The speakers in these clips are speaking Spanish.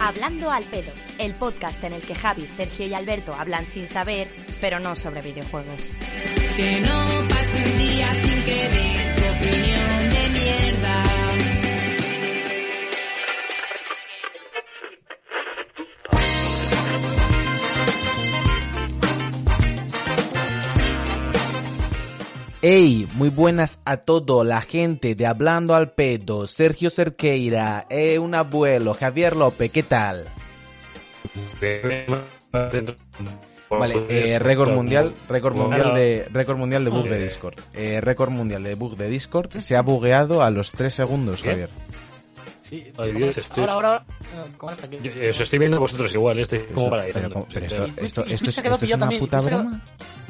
Hablando al pedo, el podcast en el que Javi, Sergio y Alberto hablan sin saber, pero no sobre videojuegos. Que no pase un día sin Hey, muy buenas a todo la gente de Hablando al Pedo, Sergio Cerqueira, eh, un abuelo, Javier López, ¿qué tal? Vale, eh, récord mundial, récord mundial de, récord mundial de bug de Discord. Eh, récord mundial de bug de Discord, se ha bugueado a los 3 segundos. Javier. Sí, Ay, Dios, estoy- ahora, ahora, ahora. eh, ¿Cómo está aquí? Yo, yo os estoy viendo vosotros igual, este como para pero, ¿cómo? Pero esto, esto, esto, esto es una puta broma.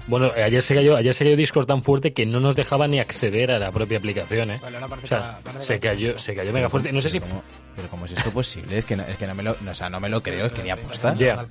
Bueno, ayer se cayó, ayer se cayó Discord tan fuerte que no nos dejaba ni acceder a la propia aplicación, ¿eh? Vale, O sea, se cayó, se cayó mega fuerte. No sé si Pero ¿cómo, pero ¿cómo es esto posible? Es que no, es que no me lo, no, o sea, no me lo creo, es que ni aposta. Ya.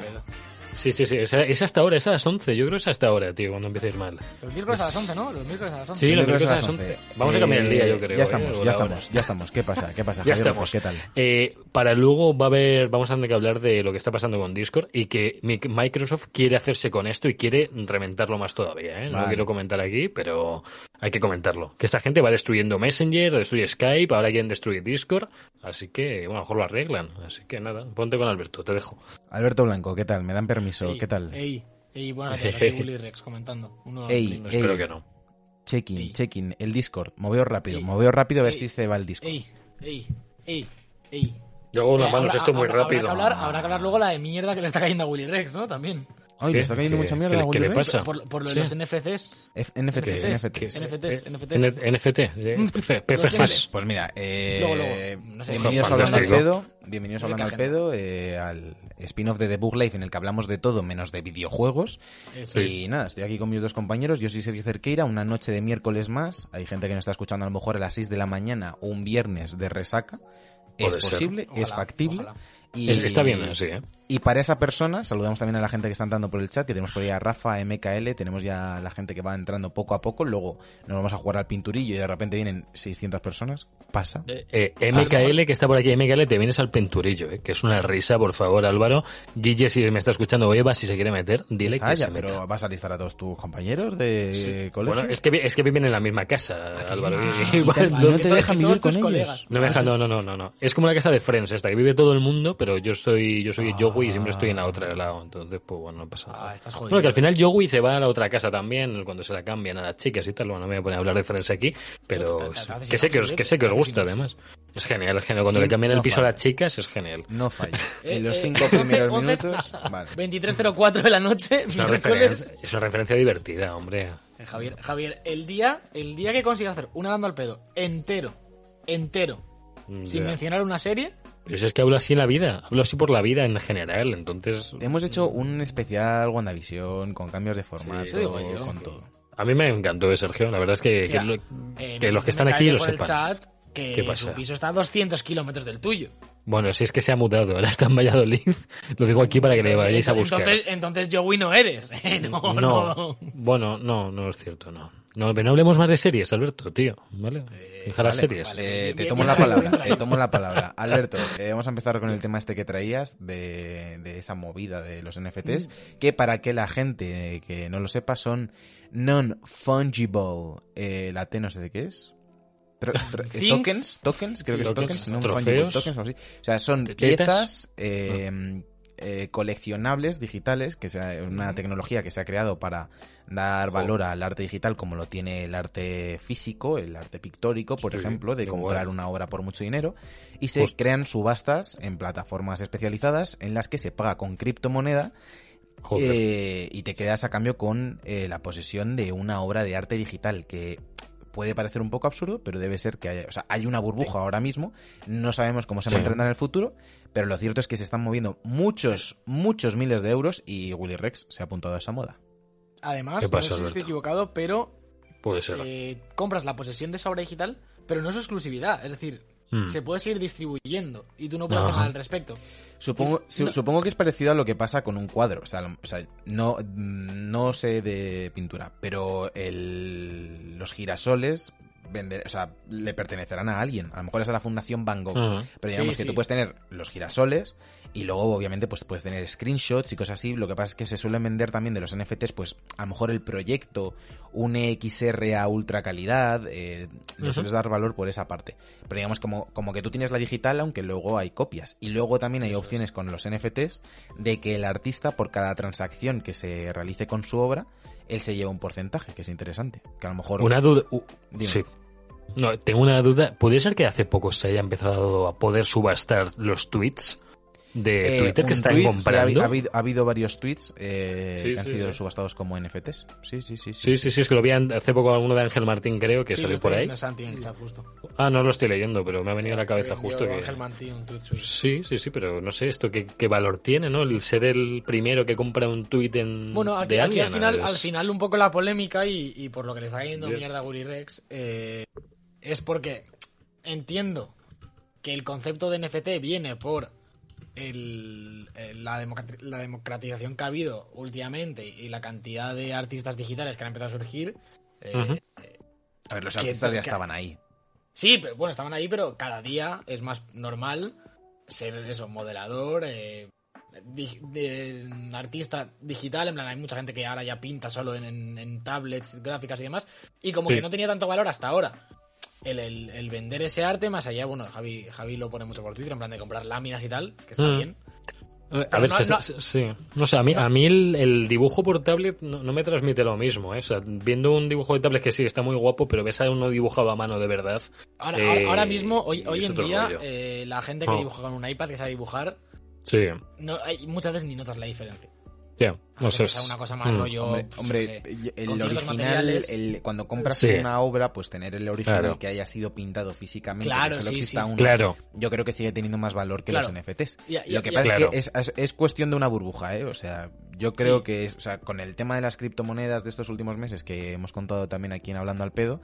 Sí, sí, sí. Es, es hasta ahora, es a las 11. Yo creo que es hasta ahora, tío, cuando empiece a ir mal. Los miércoles a las 11, ¿no? Los miércoles a las 11. Sí, los Miércoles a las 11. Vamos a cambiar el día, yo creo. Ya ¿eh? estamos, ya estamos, hora. ya estamos. ¿Qué pasa? ¿Qué pasa? Ya Javier estamos. ¿Qué tal? Eh, para luego va a haber, vamos a tener que hablar de lo que está pasando con Discord y que mi- Microsoft quiere hacerse con esto y quiere reventarlo más todavía. ¿eh? No Vale. lo quiero comentar aquí, pero hay que comentarlo. Que esta gente va destruyendo Messenger, destruye Skype, ahora quieren destruir Discord, así que bueno, a lo mejor lo arreglan. Así que nada, ponte con Alberto, te dejo. Alberto Blanco, ¿qué tal? ¿Me dan permiso? Ey, ¿Qué tal? Ey, ey, buenas Willy Rex comentando. Uno Ey, ey. Espero que no. Checking, Ey. checking. El Discord. Moveo rápido, Ey. moveo rápido a ver Ey. si se va el Discord. Ey, ey, ey, ey. Yo hago unas manos habrá- esto muy rápido. Habrá que, hablar, habrá que hablar luego la de mierda que le está cayendo a Willy Rex, ¿no? También. Ay, le está cayendo ¿Qué- mucha mierda qué le pasa? Por, por lo de Sí. los NFCs. F- NFTs, NFTs, NFTs. NFTs, Eh, NFTs. N- NFT, eh, Mm, P- los PFGs. NFTs. Pues mira, eh, Luego, luego, no sé. bienvenidos Hablando al. Pedo, bienvenidos Hablando al Pedo, eh, al spin-off de The Book Life en el que hablamos de todo menos de videojuegos. Eso Y es. nada, estoy aquí con mis dos compañeros, yo soy Sergio Cerqueira, una noche de miércoles más, hay gente que nos está escuchando a lo mejor a las 6 de la mañana o un viernes de resaca. Es posible, es factible. ojalá. Y, Es- Está bien así, ¿eh? Y para esa persona, saludamos también a la gente que está entrando por el chat, que tenemos por ahí a Rafa, MKL, tenemos ya la gente que va entrando poco a poco, luego nos vamos a jugar al pinturillo y de repente vienen 600 personas, pasa. Eh, eh, MKL, que está por aquí, MKL, te vienes al penturillo, eh, que es una risa, por favor, Álvaro. Guille, si me está escuchando, o Eva, si se quiere meter, dile Ah, que ya, se meta. pero vas a listar a todos tus compañeros de colegio. Bueno, es que, es que viven en la misma casa, Álvaro. Ah, y- te- y no te dejan vivir con ellos. colegas. No me deja, no, no, no, no, no. Es como la casa de Friends, esta, que vive todo el mundo, pero yo soy, yo soy Joey y siempre estoy en la otra lado. Entonces, pues bueno, no pasa nada. Ah, estás jodido. Bueno, que al final Joey se va a la otra casa también, cuando se la cambian a las chicas y tal. Bueno, no me voy a poner a hablar de Friends aquí, pero que sé que os, que sé que os gusta, además. Es genial, es genial. Cuando Sí, le cambian no el piso a las chicas, es genial. No falla. Eh, En los eh, cinco 11, primeros 11, minutos, vale. 23.04 de la noche, Es una, referencia, es una referencia divertida, hombre. Eh, Javier, Javier, el día, el día que consigas hacer un dando al pedo entero, entero, sin Ya. mencionar una serie, Pero si es que hablo así en la vida, hablo así por la vida en general, entonces Hemos hecho un especial WandaVision con cambios de formato, eso digo yo. con todo. a mí me encantó, eh, Sergio. La verdad es que, Tía, que lo- eh, que los que están aquí lo por el sepan. chat que ¿Qué pasa? su piso está a 200 kilómetros del tuyo. Bueno, si es que se ha mudado, ahora está en Valladolid. Lo digo aquí para que le vayáis a buscar. Entonces, entonces Joey no eres. no, no. bueno, no, no es cierto, no. No, pero no hablemos más de series, Alberto, tío, ¿vale? Deja las Vale, series. vale, te tomo la palabra, te tomo la palabra. Alberto, eh, vamos a empezar con el tema este que traías de, de esa movida de los NFTs, Mm. que para que la gente que no lo sepa son non-fungible. Eh, la T no sé de qué es. Tro- tro- eh, Things. tokens, tokens, creo Sí, que es tokens, tokens, non trofeos. tokens o así. O sea, son piezas eh, eh, coleccionables digitales, que es una tecnología que se ha creado para dar valor al arte digital como lo tiene el arte físico, el arte pictórico, por Sí, ejemplo, de igual. comprar una obra por mucho dinero, y se Justo. crean subastas en plataformas especializadas en las que se paga con criptomoneda eh, y te quedas a cambio con eh, la posesión de una obra de arte digital que puede parecer un poco absurdo, pero debe ser que haya, o sea, hay una burbuja ahora mismo, no sabemos cómo se Sí. mantendrá en el futuro, pero lo cierto es que se están moviendo muchos, muchos miles de euros y Willy Rex se ha apuntado a esa moda. Además, ¿Qué pasa, no sé si estoy equivocado, pero Puede ser. eh, compras la posesión de esa obra digital, pero no es exclusividad. Es decir, Mm. se puede seguir distribuyendo y tú no puedes hacer nada al respecto. Supongo, No. supongo que es parecido a lo que pasa con un cuadro. O sea, lo- o sea, no, no sé de pintura, pero el, los girasoles vender, o sea, le pertenecerán a alguien. A lo mejor es a la Fundación Van Gogh. Pero digamos Sí, que sí. tú puedes tener los girasoles y luego, obviamente, pues puedes tener screenshots y cosas así. Lo que pasa es que se suelen vender también de los NFTs, pues a lo mejor el proyecto, un XR a ultra calidad, eh, le sueles dar valor por esa parte. Pero digamos, como, como que tú tienes la digital, aunque luego hay copias. Y luego también hay opciones con los NFTs de que el artista, por cada transacción que se realice con su obra, él se lleva un porcentaje, que es interesante. Que a lo mejor. Una duda. uh, sí. No, tengo una duda. ¿Puede ser que hace poco se haya empezado a poder subastar los tweets de Eh, Twitter que están ha, comprando? ha habido, ha habido varios tweets eh, Sí, que han sí, sido sí. subastados como NFTs. Sí, sí, sí. Sí, sí, sí, es que lo vi hace poco alguno de Ángel Martín, creo, que Sí, salió por ahí. viendo Santi en el chat justo. Ah, no lo estoy leyendo, pero me ha venido a la cabeza justo que... Ángel Martín un tweet suyo. Sí, sí, sí, pero no sé esto qué, qué valor tiene, ¿no? El ser el primero que compra un tuit en Bueno, aquí, de aquí alguien. al, final, es- al final un poco la polémica y, y por lo que le está cayendo Ya. mierda a Willy Rex eh, es porque entiendo que el concepto de NFT viene por el- el- la, la democratización que ha habido últimamente y la cantidad de artistas digitales que han empezado a surgir. eh, Ujú. A ver, los que- artistas ya que- estaban ahí. Sí, pero bueno, estaban ahí, pero cada día es más normal ser eso, modelador, eh, di- de- artista digital. En plan, hay mucha gente que ahora ya pinta solo en, en- en tablets, gráficas y demás. Y como Sí. que no tenía tanto valor hasta ahora. El, el- el vender ese arte, más allá, bueno, Javi, Javi lo pone mucho por Twitter, en plan de comprar láminas y tal, que está Mm. bien. A ver, no- se- no- se- sí. No sé, a mí, a mí el, el dibujo por tablet no, no me transmite lo mismo, ¿eh? O sea, viendo un dibujo de tablet que sí está muy guapo, pero ves a uno dibujado a mano de verdad. Ahora, Eh, ahora, ahora mismo, hoy, hoy en día, eh, la gente que Oh. dibuja con un iPad, que sabe dibujar, Sí, no, hay, muchas veces ni notas la diferencia. Ya. A No sé. una cosa más mm. rollo. Hombre, pues, hombre, sé, el original, el- cuando compras Sí. una obra, pues tener el original Claro. que haya sido pintado físicamente, Claro, que solo sí, exista sí. uno, Claro. yo creo que sigue teniendo más valor que Claro. los NFTs. Y- y- Lo que y- pasa es que es, es- es cuestión de una burbuja, ¿eh? O sea, yo creo Sí. que es, o sea, con el tema de las criptomonedas de estos últimos meses que hemos contado también aquí en Hablando al Pedo,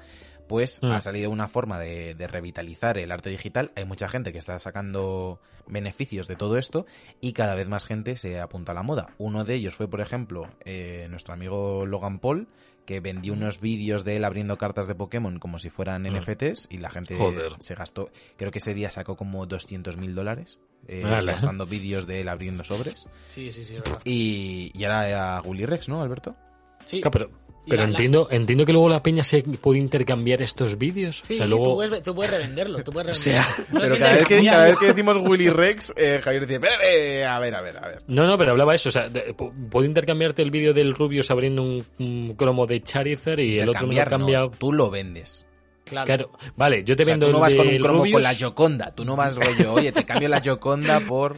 pues Mm. ha salido una forma de, de revitalizar el arte digital. Hay mucha gente que está sacando beneficios de todo esto y cada vez más gente se apunta a la moda. Uno de ellos fue, por ejemplo, eh, nuestro amigo Logan Paul, que vendió unos vídeos de él abriendo cartas de Pokémon como si fueran Mm. NFTs y la gente Joder. se gastó, creo que ese día sacó como 200 mil dólares eh, Vale. gastando vídeos de él abriendo sobres. Sí, sí, sí, verdad. Y, y ahora a Willy Rex, ¿no, Alberto? Sí, Claro, pero pero la- la- entiendo, entiendo que luego la peña se puede intercambiar estos vídeos. sí, o sea, tú, luego. puedes, tú puedes revenderlo. Tú puedes O sea, revenderlo. No pero cada vez, que, intercambiable. cada vez que decimos Willy Rex, eh, Javier dice, "Espera, eh, a ver, a ver, a ver. No, no, pero hablaba eso. O sea, de- puedo intercambiarte el vídeo del Rubius abriendo un, un cromo de Charizard y el otro me lo cambia. no, tú lo vendes. Claro. Claro, vale, yo te O sea, vendo tú no vas con un cromo Rubius. con la Joconda, tú no vas rollo, oye, te cambio la Joconda por...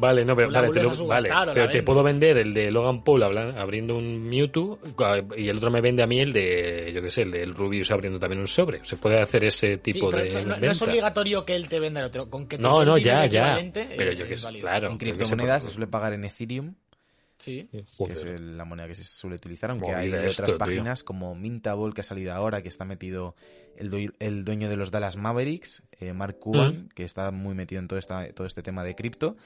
Vale, no, pero, vale, te lo- vale, pero te puedo vender el de Logan Paul abriendo un Mewtwo y el otro me vende a mí el de, yo qué sé, el del Rubius abriendo también un sobre. Se puede hacer ese Sí, tipo pero de no, no- no venta. es obligatorio que él te venda el otro. Con que te No, no, ya, ya. Pero yo que es claro. en criptomonedas se suele pagar en Ethereum, Sí. que es la moneda que se suele utilizar, aunque hay esto, otras tío. páginas como Mintable que ha salido ahora, que está metido el, el dueño de los Dallas Mavericks, eh, Mark Cuban, Mm. que está muy metido en todo, esta, todo este tema de cripto.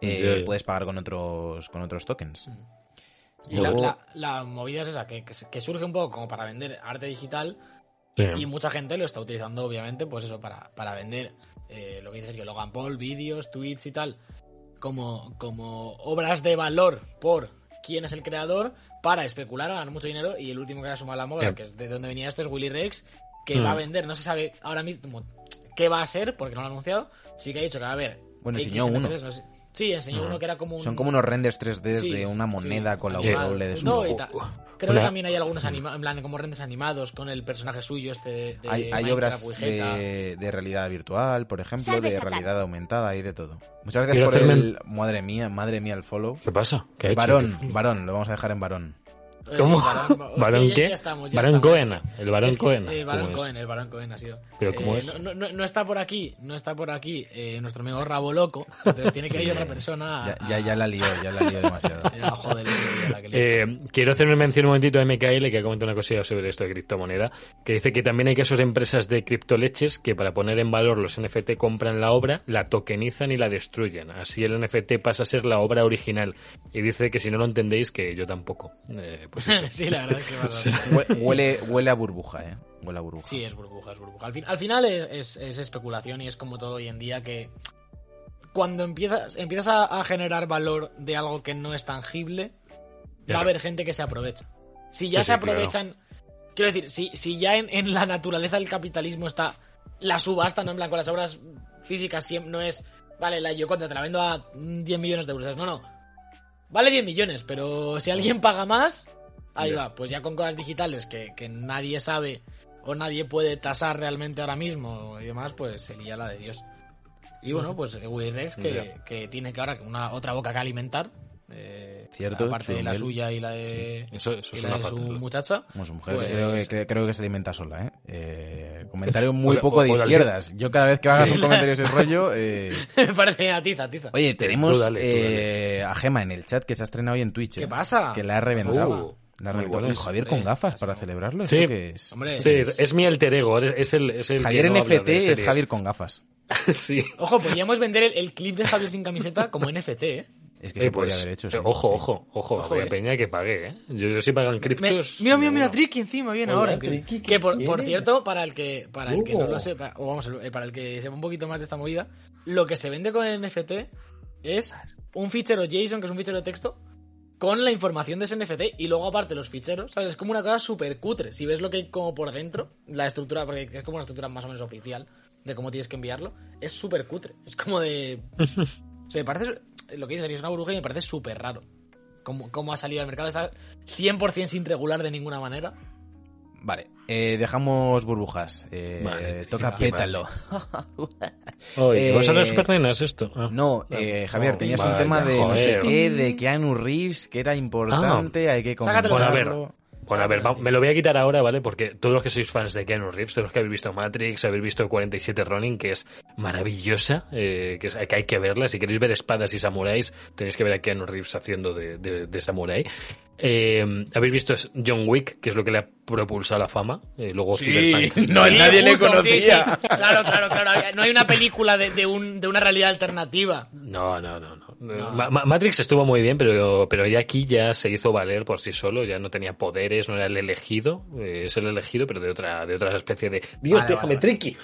Eh. Puedes pagar con otros con otros tokens. Y la, Luego- la- la movida es esa, que, que surge un poco como para vender arte digital Sí. y mucha gente lo está utilizando, obviamente, pues eso, para, para vender eh, lo que dice Sergio, Logan Paul, vídeos, tweets y tal, como, como obras de valor por quién es el creador, para especular, ganar mucho dinero. Y el último que ha sumado la moda, Sí. que es de donde venía esto, es Willy Rex, que Mm. va a vender, no se sabe ahora mismo qué va a ser, porque no lo ha anunciado. Sí que ha dicho que va a haber. Bueno, enseñó uno. No sé. Sí, enseñó Mm. uno que era como un. Son como unos renders 3D Sí, de una sí, moneda con la sí. W de su No, y ta- Creo Una- que también hay algunos anima en plan como renders animados con el personaje suyo este de, de Hay, hay obras de, de realidad virtual, por ejemplo, Salve, de realidad aumentada, hay de todo. Muchas gracias Quiero por hacerme el... Madre mía, madre mía el follow. ¿Qué pasa? ¿Qué ha hecho? Varón, ¿Qué- varón, lo vamos a dejar en varón. ¿Cómo? sí, varón, hostia, ¿Varón ya- qué? estamos. Cohen. El varón Es que, Cohen. eh, ¿Cómo es? Cohen, el Varón Cohen ha sido. Pero ¿cómo Eh, es? No, no- no está por aquí, no está por aquí eh, nuestro amigo Rabo Loco. Entonces tiene que ir otra persona. a- Ya, ya, ya la lió, ya la lió demasiado. joder, la que le. Eh, quiero hacer una mención un momentito a MKL que ha comentado una cosilla sobre esto de criptomoneda, que dice que también hay casos de empresas de criptoleches que para poner en valor los NFT compran la obra, la tokenizan y la destruyen. Así el NFT pasa a ser la obra original. Y dice que si no lo entendéis, que yo tampoco, eh, Pues eso. sí, la verdad es que pasa. Hue- Huele, huele a burbuja, ¿eh? Huele a burbuja. Sí, es burbuja, es burbuja. Al, fin- al final es, es- es especulación y es como todo hoy en día que cuando empiezas, empiezas a, a generar valor de algo que no es tangible, va a haber gente que se aprovecha. Si ya Sí, se sí, claro. aprovechan, quiero decir, si, si ya en, en la naturaleza del capitalismo está la subasta, no en plan con las obras físicas siempre no es, vale, la Yoconda te la vendo a mm, 10 millones de euros, no, no. Vale 10 millones, pero si alguien paga más, ahí va. Pues ya con cosas digitales que, que nadie sabe o nadie puede tasar realmente ahora mismo y demás, pues sería la de Dios. Y bueno, pues Willy Rex que, Ya. que tiene que ahora una otra boca que alimentar. eh, Cierto, Aparte de la suya y la de, Eso, eso y es la de su muchacha. Como su mujer, Pues- creo, que, que- creo que se alimenta sola, ¿eh? Eh, comentario muy Hola, poco de izquierdas. Yo cada vez que hagas Sí, un la- comentario de ese rollo... eh, Me parece a tiza, tiza. Oye, tenemos Tú dale, tú eh, a Gema en el chat que se ha estrenado hoy en Twitch. ¿Qué ¿eh? pasa? Que la ha reventado. Uh, La bueno Javier con gafas para celebrarlo. Sí. ¿Esto qué es? Hombre, Sí, es, es mi alter ego, es el, es el Javier que no NFT es. Javier con gafas. sí. Ojo, podríamos vender el, el clip de Javier sin camiseta como NFT, ¿eh? Es que Eh, se pues, podría haber hecho. sí, eh, ojo, sí. ojo, ojo, Ojo, había eh. peña que pague, ¿eh? Yo, yo sí pagan Me- criptos. mira, mira, mira, no. Tricky encima viene Hola, ahora. Tricky, que por, cierto, para el que para el que no lo sepa, o vamos, eh, para el que sepa un poquito más de esta movida, lo que se vende con el NFT es un fichero JSON, que es un fichero de texto, con la información de ese NFT y luego aparte los ficheros, ¿sabes? Es como una cosa súper cutre. Si ves lo que hay como por dentro, la estructura, porque es como una estructura más o menos oficial de cómo tienes que enviarlo, es súper cutre. Es como de... O sea, me parece... Lo que dices es una burbuja y me parece súper raro. Cómo, cómo ha salido al mercado. Está 100% sin regular de ninguna manera. Vale, eh, dejamos burbujas. Eh, Vale, toca pétalo. Oye, ¿vas a las supernenas esto? Ah. No, eh, Javier, tenías un tema de no sé joder. qué, de Keanu Reeves, que era importante, hay que Sácatelo Bueno, a ver, comentarlo. Bueno, a ver, me lo voy a quitar ahora, ¿vale? Porque todos los que sois fans de Keanu Reeves, todos los que habéis visto Matrix, habéis visto 47 Ronin, que es maravillosa, eh, que, es- que hay que verla. Si queréis ver espadas y samuráis, tenéis que ver a Keanu Reeves haciendo de, de, de samurái. Eh, habéis visto John Wick, que es lo que le ha propulsado a la fama. Eh, luego Sí, Cyberpunk. no, Sí, nadie le justo, conocía. sí, sí. Claro, claro, claro. No hay una película de, de un, de una realidad alternativa. No, no, no, no. No. Ma- Ma- Matrix estuvo muy bien, pero, pero ya aquí ya se hizo valer por sí solo, ya no tenía poderes, no era el elegido, eh, es el elegido, pero de otra, de otra especie de Dios, Vale, déjame, vale, Tricky.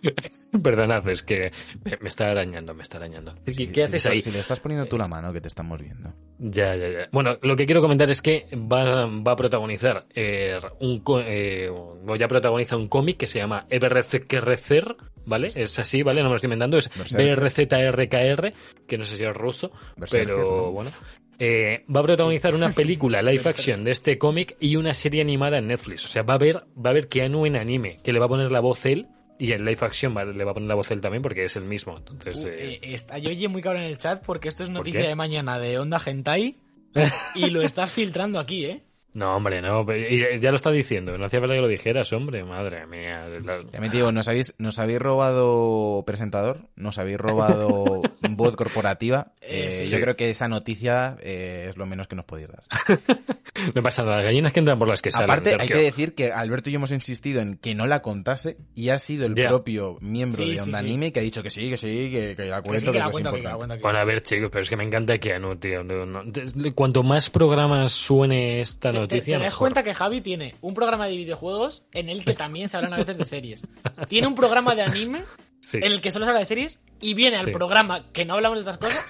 Perdonad, es que me, me está arañando, me está arañando. Tricky, Sí, ¿Qué si haces le- ahí? Si le estás poniendo tú la mano, que te estamos viendo. Ya, ya, ya. Bueno, lo que quiero comentar es que va, va a protagonizar eh, eh, o ya protagoniza un cómic que se llama Eberrecer, ¿vale? Es así, ¿vale? No me lo estoy inventando, es. BRZRKR, que no sé si es ruso, Berserker, pero ¿no? bueno. Eh, va a protagonizar una película live action de este cómic y una serie animada en Netflix. O sea, va a haber, va a haber Keanu en anime, que le va a poner la voz él, y en live action va- le va a poner la voz él también porque es el mismo. Entonces, Uh, eh, eh, está Yoye muy cabrón en el chat porque esto es noticia de mañana de Onda Gentai y lo estás filtrando aquí, ¿eh? No, hombre, no. y Ya lo está diciendo. No hacía falta que lo dijeras, hombre. Madre mía. También te digo, ¿nos habéis, ¿nos habéis robado presentador? ¿Nos habéis robado voz corporativa? Eh, Eh, sí, yo creo que esa noticia eh, es lo menos que nos podéis dar. No pasa nada. Gallinas que entran por las que salen. Aparte, hay que decir que Alberto y yo hemos insistido en que no la contase y ha sido el propio miembro Sí, de Onda sí. Anime que ha dicho que sí, que sí, que, que la Que cuento, que, que la cuenta, que la importante. cuenta. que- Bueno, a ver, chicos, pero es que me encanta tío. No, no. De- Cuanto más programas suene esta Te- noticia, te das cuenta que Javi tiene un programa de videojuegos en el que también se hablan a veces de series. Tiene un programa de anime Sí. en el que solo se habla de series y viene al Sí. programa que no hablamos de estas cosas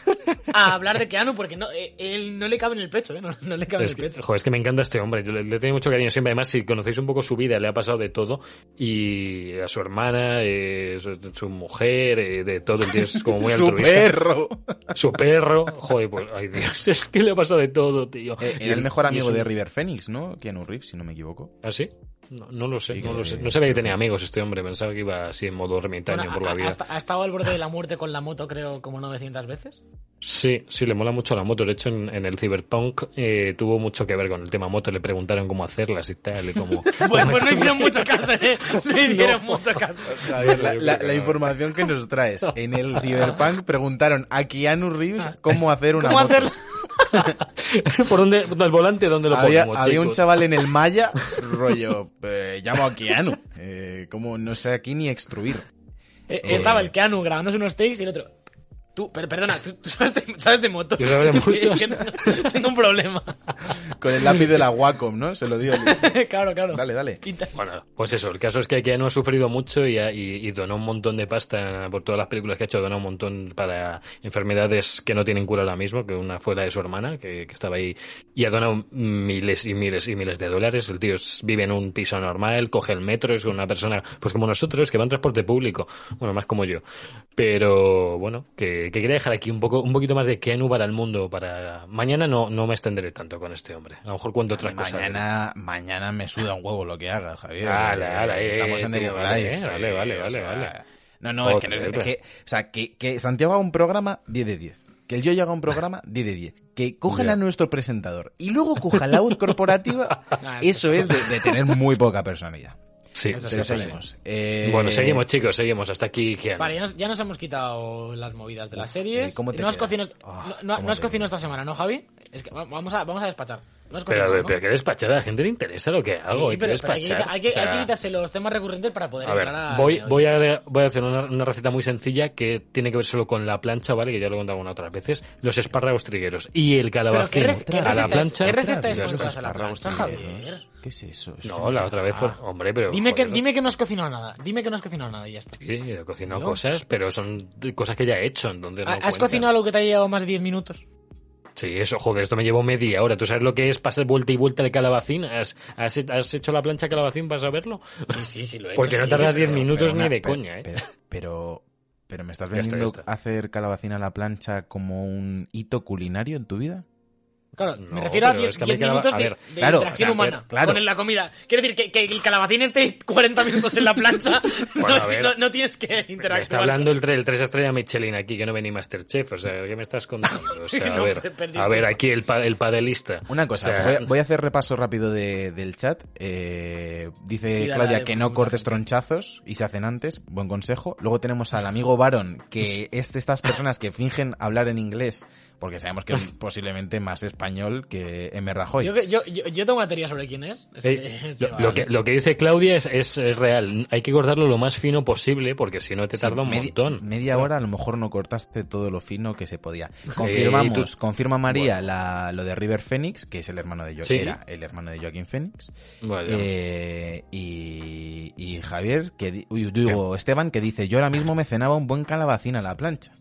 a hablar de Keanu porque no, eh, él no le cabe en el pecho, ¿eh? No, no le cabe Es en que, el pecho. joder, es que me encanta este hombre. Yo le, le tengo mucho cariño siempre. Además, si conocéis un poco su vida, le ha pasado de todo. Y a su hermana, eh, su, su mujer, eh, de todo. El tío es como muy ¡Su altruista. perro! Su perro. Joder, pues, ay Dios, es que le ha pasado de todo, tío. Eh, Y era el mejor amigo un- de River Phoenix, ¿no? Keanu Reeves, si no me equivoco. ¿Ah, sí? No, no lo sé, Sí, no lo sé. No sabía que tenía amigos este hombre. Pensaba que iba así en modo ermitaño Bueno, por la vida. ha- ha estado al borde de la muerte con la moto, creo, como 900 veces. Sí, sí, le mola mucho la moto. De hecho, en, en el Cyberpunk eh, tuvo mucho que ver con el tema moto. Le preguntaron cómo hacerlas y tal. Y cómo... Bueno, pues no hicieron mucho caso, ¿eh? No hicieron mucho caso. La, Yo la- no. información que nos traes. En el Cyberpunk preguntaron a Keanu Reeves cómo hacer una ¿Cómo moto. hacerlo? ¿Por dónde? ¿El volante dónde lo había, ponemos, había un chaval en el Maya, rollo, eh, llamo a Keanu. Eh, como no sé aquí ni extruir. Eh, Eh, Estaba el Keanu grabándose unos takes y el otro. Tú, pero perdona, tú, tú sabes, de, sabes de motos. Yo sé de motos. Tengo, tengo un problema. Con el lápiz de la Wacom, ¿no? Se lo dio. claro, claro. Dale, dale. Bueno, pues eso, el caso es que Keanu ha sufrido mucho y, ha- y- y donó un montón de pasta por todas las películas que ha hecho, donó un montón para enfermedades que no tienen cura ahora mismo, que una fue la de su hermana, que, que estaba ahí, y ha donado miles y miles y miles de dólares. El tío vive en un piso normal, coge el metro, es una persona, pues como nosotros, que va en transporte público, bueno, más como yo. Pero bueno, que, que quería dejar aquí un poco, un poquito más de Keanu para el mundo, para mañana no, no me extenderé tanto con este hombre. A lo mejor cuento otra cosa. de él. Mañana, mañana me suda un huevo lo que hagas, Javier. Ala, Eh, ala, eh, Estamos en tío, vale, vale, vale, eh, o vale, sea, vale. No, no, es que, no- es que- o sea, que, que Santiago haga un programa 10 de 10. Que el yo haga un programa 10 de 10. Que cojan a nuestro presentador y luego coja la voz corporativa, Nah, eso es de, de tener muy poca personalidad. Sí, Eso sí, sí. Eh, Bueno, seguimos, chicos, seguimos. Hasta aquí. Vale, ya nos, ya nos hemos quitado las movidas de las series. ¿y cómo te no has Ah, no, no- ¿cómo no has te cocinado esta semana, ¿no, Javi? Es que va- vamos a, vamos a despachar. Pero, cocinado, ¿no? pero que despachar a la gente le interesa lo que hago. Sí, hay que pero, pero hay, que, despachar. hay que- O sea, hay que quitarse los temas recurrentes para poder a ver, entrar a... voy, voy, a, voy a hacer una, una receta muy sencilla que tiene que ver solo con la plancha, ¿vale? Que ya lo he contado algunas otras veces. Los espárragos trigueros y el Pero ¿qué, calabacín qué a la receta es- plancha. ¿Qué receta es cuando a la plancha, trigueros. Javier? ¿Qué es eso? Eso No, es la otra vez. Ah, Hombre, pero... Dime que, dime que no has cocinado nada. Dime que no has cocinado nada y ya está. Sí, he cocinado ¿No? cosas, pero son cosas que ya he hecho, entonces no ¿Has cuentan. cocinado algo que te haya llevado más de 10 minutos? Sí, eso, joder, esto me llevó media hora. ¿Tú sabes lo que es pasar vuelta y vuelta el calabacín? ¿Has, has, has hecho la plancha calabacín para saberlo? Sí, sí, sí, lo he Porque hecho, no sí, tardas pero- 10 minutos Pero ni de pero- coña, ¿eh? Pero, pero, pero me estás Ya está, ya vendiendo está. hacer calabacín a la plancha como un hito culinario en tu vida? Claro, No, me refiero a pero 10 es que a mí 10 calaba- minutos a de, ver, de claro, interacción o sea, humana claro. con la comida. Quiero decir que, que el calabacín esté 40 minutos en la plancha, Bueno, no, ver. tienes que Me interactuar. está hablando el, el 3 estrella Michelin aquí, que no ven ni Masterchef. O sea, ¿qué me estás contando? O sea, a ver, a ver aquí el, pa- el padelista. Una cosa, O sea, voy, a, voy a hacer repaso rápido de- del chat. Eh, dice Sí, dale, Claudia dale, que porque no cortes tronchazos y se hacen antes. Buen consejo. Luego tenemos al amigo Baron, que es de estas personas que fingen hablar en inglés, porque sabemos que es posiblemente más español que M. Rajoy. Yo, yo, yo, yo tengo una teoría sobre quién es. eh, Este- este lo, vale. lo que, lo que dice Claudia es, es, es real. Hay que cortarlo lo más fino posible, porque si no te Sí, tarda un montón. Media hora a lo mejor no cortaste todo lo fino que se podía. Confirmamos, tú- confirma María la, lo de River Phoenix, que es el hermano de Joaquín, Sí. era el hermano de Joaquín Phoenix. Vale. Eh, y, y Javier, que uy, digo, Esteban, que dice, yo ahora mismo me cenaba un buen calabacín a la plancha.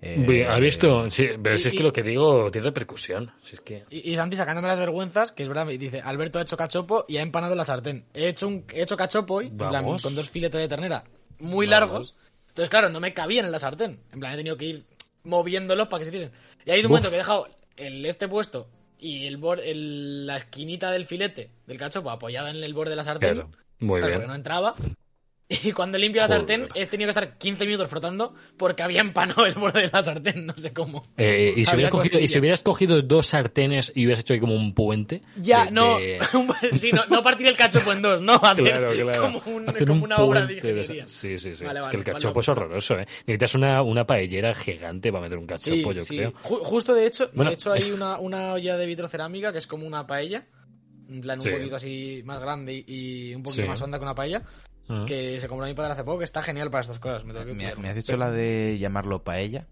Eh, Uy, ¿Has visto? Sí, pero y- si es que y- lo que digo tiene repercusión. Si es que... Y, y Santi sacándome las vergüenzas, que es verdad, dice, Alberto ha hecho cachopo y ha empanado la sartén. He hecho un he hecho cachopo hoy, en plan, con dos filetes de ternera muy Vamos. largos. Entonces, claro, no me cabían en la sartén. En plan, he tenido que ir moviéndolos para que se hiciesen. Y ha habido un Uf. momento que he dejado el este puesto y el, el- la esquinita del filete del cachopo apoyada en el borde de la sartén. Claro. Muy ¿sabes? bien. Porque no entraba. Y cuando limpio la Joder. sartén, he tenido que estar 15 minutos frotando porque había empanado el borde de la sartén, no sé cómo. Eh, y, si Había hubieras cogido, y si hubieras cogido dos sartenes y hubieras hecho ahí como un puente. Ya, de- no, de- sí, no, no partir el cachopo en dos, no, hacer Claro, claro. como, un- Hacer como un una obra de de Sí, sí, sí. Vale, es que el cachopo vale. es horroroso, ¿eh? Necesitas una, una paellera gigante para meter un Sí, cachopo, yo sí. creo. Ju- justo de hecho, Bueno. de hecho hay una, una olla de vitrocerámica que es como una paella, en plan un Sí. poquito así más grande y, y un poquito Sí. más honda que una paella, Que se compró mi padre hace poco, que está genial para estas cosas. Me, tengo que ¿Me, me has dicho la de llamarlo paella?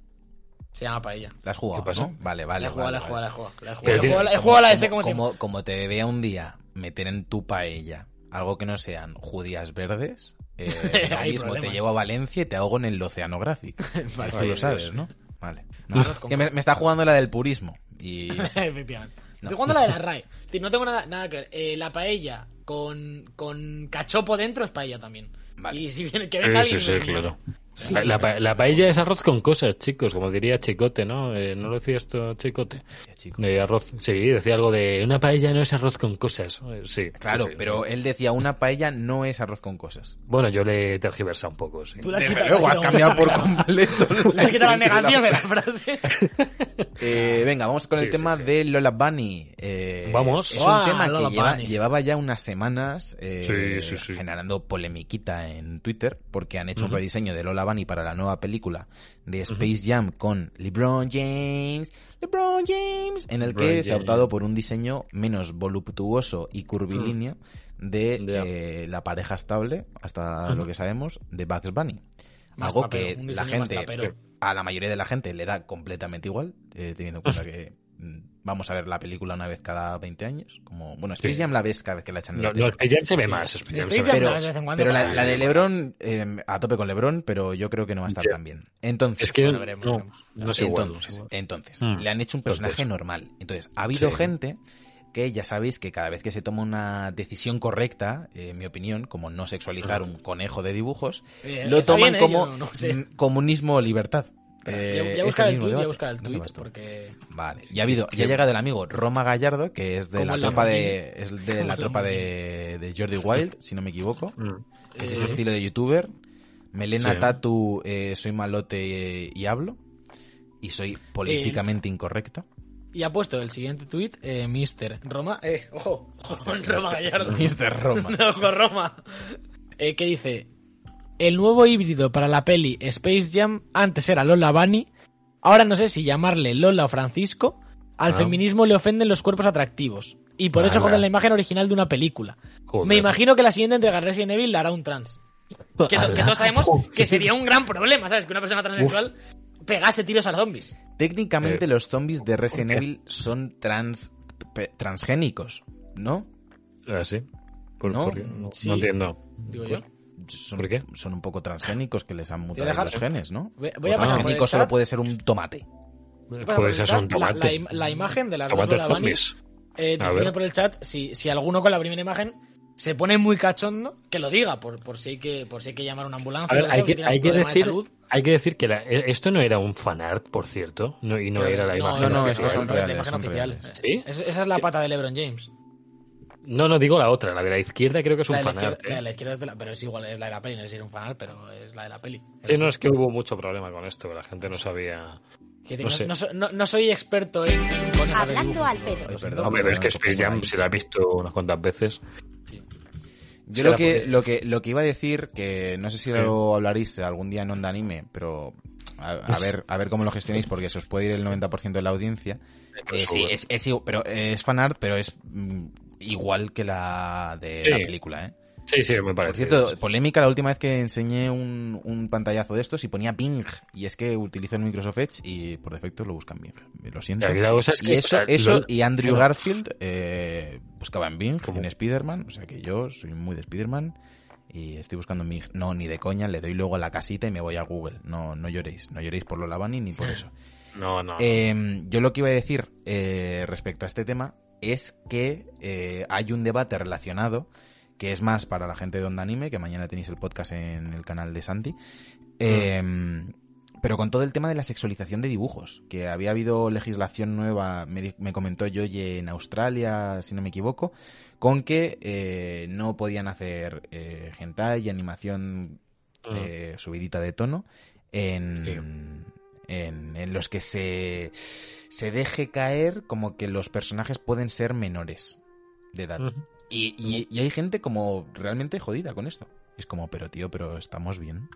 Se llama paella. ¿La has jugado, ¿Qué pasa? no? Vale, vale, la he jugado, vale, la he jugado, vale. la he jugado, la he jugado. Tiene- He a la S como como, como te vea un día meter en tu paella algo que no sean judías verdes, eh, lo mismo, problema. te llevo a Valencia y te ahogo en el Oceanographic. Vale. Esto lo Dios. sabes, ¿no? Vale. No, que me, me está jugando la del purismo. Y Efectivamente. No. Estoy jugando la de la RAE. No tengo nada, nada que ver. Eh, la paella con, con cachopo dentro es paella también. Vale. Y si viene, que venga Eh, sí, alguien, sí, me- claro. La, la pa- la paella es arroz con cosas, chicos, como diría Chicote, ¿no? Eh, ¿No lo decía esto Chicote? De arroz, sí, decía algo de una paella no es arroz con cosas. Eh, Sí. Claro, sí, sí. pero él decía una paella no es arroz con cosas. Bueno, yo le he tergiversado un poco, sí. Tú Desde quitado- luego, has cambiado por completo. Le has quitado la negación de la frase. Eh, venga, vamos con Sí, el sí, tema sí. de Lola Bunny. Eh, Vamos. Es Ah, un tema Lola que lleva- llevaba ya unas semanas eh, Sí, sí, sí. generando polemiquita en Twitter porque han hecho un rediseño de Lola Bunny para la nueva película de Space Jam con LeBron James, LeBron James, en el LeBron que se ha optado por un diseño menos voluptuoso y curvilíneo de Ya. eh, la pareja estable, hasta lo que sabemos, de Bugs Bunny. Más algo que la gente, a la mayoría de la gente le da completamente igual, eh, teniendo en cuenta que mm, vamos a ver la película una vez cada 20 años. Como, bueno, Space Sí. Jam la ves cada vez que la echan en No, la tele. no, Space Jam se ve Sí. más. Space Jam Space se ve Jam pero, la, de LeBron, eh, a tope con LeBron, pero yo creo que no va a estar tan bien. Entonces, Es que Bueno, no, veremos, no, veremos. no es igual. entonces, entonces Mm. le han hecho un personaje Entonces. normal. Entonces, ha habido Sí. gente que ya sabéis que cada vez que se toma una decisión correcta, eh, en mi opinión, como no sexualizar un conejo de dibujos, Eh, lo toman bien, como no, sé. mm, comunismo o libertad. Voy a- Eh, voy a ese buscar el mismo tuit, porque Vale, ya ha habido, ya ha llegado el amigo Roma Gallardo, que es de la tropa de, es de la tropa de, de Jordi Wild, si no me equivoco. Mm. Es Eh, ese estilo de youtuber. Melena Sí. Tatu, eh, soy malote y hablo. Y soy políticamente incorrecto. y ha puesto el siguiente tuit, eh, Mister Roma, eh, ojo, ojo con Roma Gallardo. Mr. Roma. No, con Roma. Eh, que dice, el nuevo híbrido para la peli Space Jam antes era Lola Bunny, ahora no sé si llamarle Lola o Francisco, al Ah. feminismo le ofenden los cuerpos atractivos. Y por eso joden la imagen original de una película. Joder. Me imagino que la siguiente entrega de Resident Evil la hará un trans. Que, to- que todos sabemos que sería un gran problema, ¿sabes? Que una persona transexual pegase tiros a zombies. Técnicamente Eh, los zombies de Resident. Evil son trans transgénicos, ¿no? Ah, sí. ¿Por, No, por qué? no, sí. no entiendo. Digo yo. Son, ¿Por qué? son un poco transgénicos que les han mutado dejar- los genes, ¿no? Voy- a transgénico solo puede ser un tomate. Pues la- un tomate. La, im- la imagen de las dos zombies. eh, por el chat si, si alguno con la primera imagen se pone muy cachondo, que lo diga, por, por, si, hay que, por si hay que llamar a una ambulancia. A ver, hay que, hay que de decir, hay que decir que la- e- esto no era un fanart, por cierto, no, y no Pero- era la imagen no, no, oficial. estos son no es la reales, imagen son oficial. ¿Sí? Es- esa es la pata de LeBron James. No, no, digo la otra, la de la izquierda creo que es La un de, la fanart. izquierda, la de ¿eh? la izquierda es de la, pero es igual, es la de la peli, no es un fanal, pero es la de la peli. Sí, no, es que hubo mucho problema con esto, la gente no sabía... No no, sé. no so- no- no soy experto en, Hablando al pedo. Hombre, pero es que Space Jam se la ha visto unas cuantas veces. Yo lo que, lo que lo que iba a decir, que no sé si lo hablaréis algún día en Onda Anime, pero a, a ver a ver cómo lo gestionéis porque se os puede ir el 90% de la audiencia. Eh, sí, es, es pero es fanart, pero es mm, igual que la de Sí. la película, ¿eh? Sí, sí, me Por parece. cierto, polémica la última vez que enseñé un, un pantallazo de estos y ponía Bing. Y es que utilizo el Microsoft Edge y por defecto lo buscan Bing. Lo siento. Aquí la cosa es Y eso, o sea, eso lo- y Andrew. Garfield eh, buscaba en Bing, ¿Cómo? en Spider-Man. O sea que yo soy muy de Spider-Man y estoy buscando Bing. No, ni de coña, le doy luego a la casita y me voy a Google. No, no lloréis. No lloréis por lo Lavani ni por eso. No, no. Eh, yo lo que iba a decir eh, respecto a este tema es que eh, hay un debate relacionado que es más para la gente de Onda Anime, que mañana tenéis el podcast en el canal de Santi. Eh, Pero con todo el tema de la sexualización de dibujos, que había habido legislación nueva, me, me comentó Yoye en Australia, si no me equivoco, con que eh, no podían hacer eh, hentai y animación Mm. eh, subidita de tono en, Sí. En, en los que se, se deje caer como que los personajes pueden ser menores de edad. Y, y- y hay gente como realmente jodida con esto. Es como, pero tío, pero estamos bien.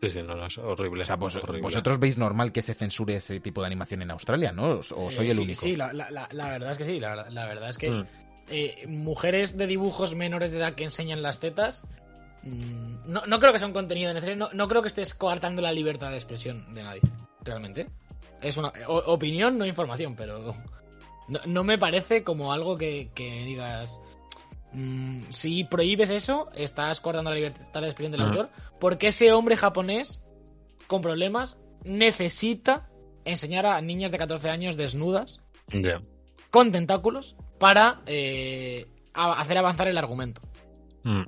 Sí, sí, no, no, es horrible. O sea, vos- es horrible. vosotros veis normal que se censure ese tipo de animación en Australia, ¿no? O, o soy Eh, el sí, único. Sí, la, la- la- verdad es que sí. La, verdad- la verdad es que Mm. eh, mujeres de dibujos menores de edad que enseñan las tetas. Mm, No, no creo que sea un contenido necesario. No, no creo que estés coartando la libertad de expresión de nadie. Realmente. Es una o- opinión, no información, pero. No, no me parece como algo que, que digas. mm, si prohíbes eso, estás coartando la libertad de expresión del autor. Porque ese hombre japonés con problemas necesita enseñar a niñas de 14 años desnudas con tentáculos para eh, hacer avanzar el argumento. Mm.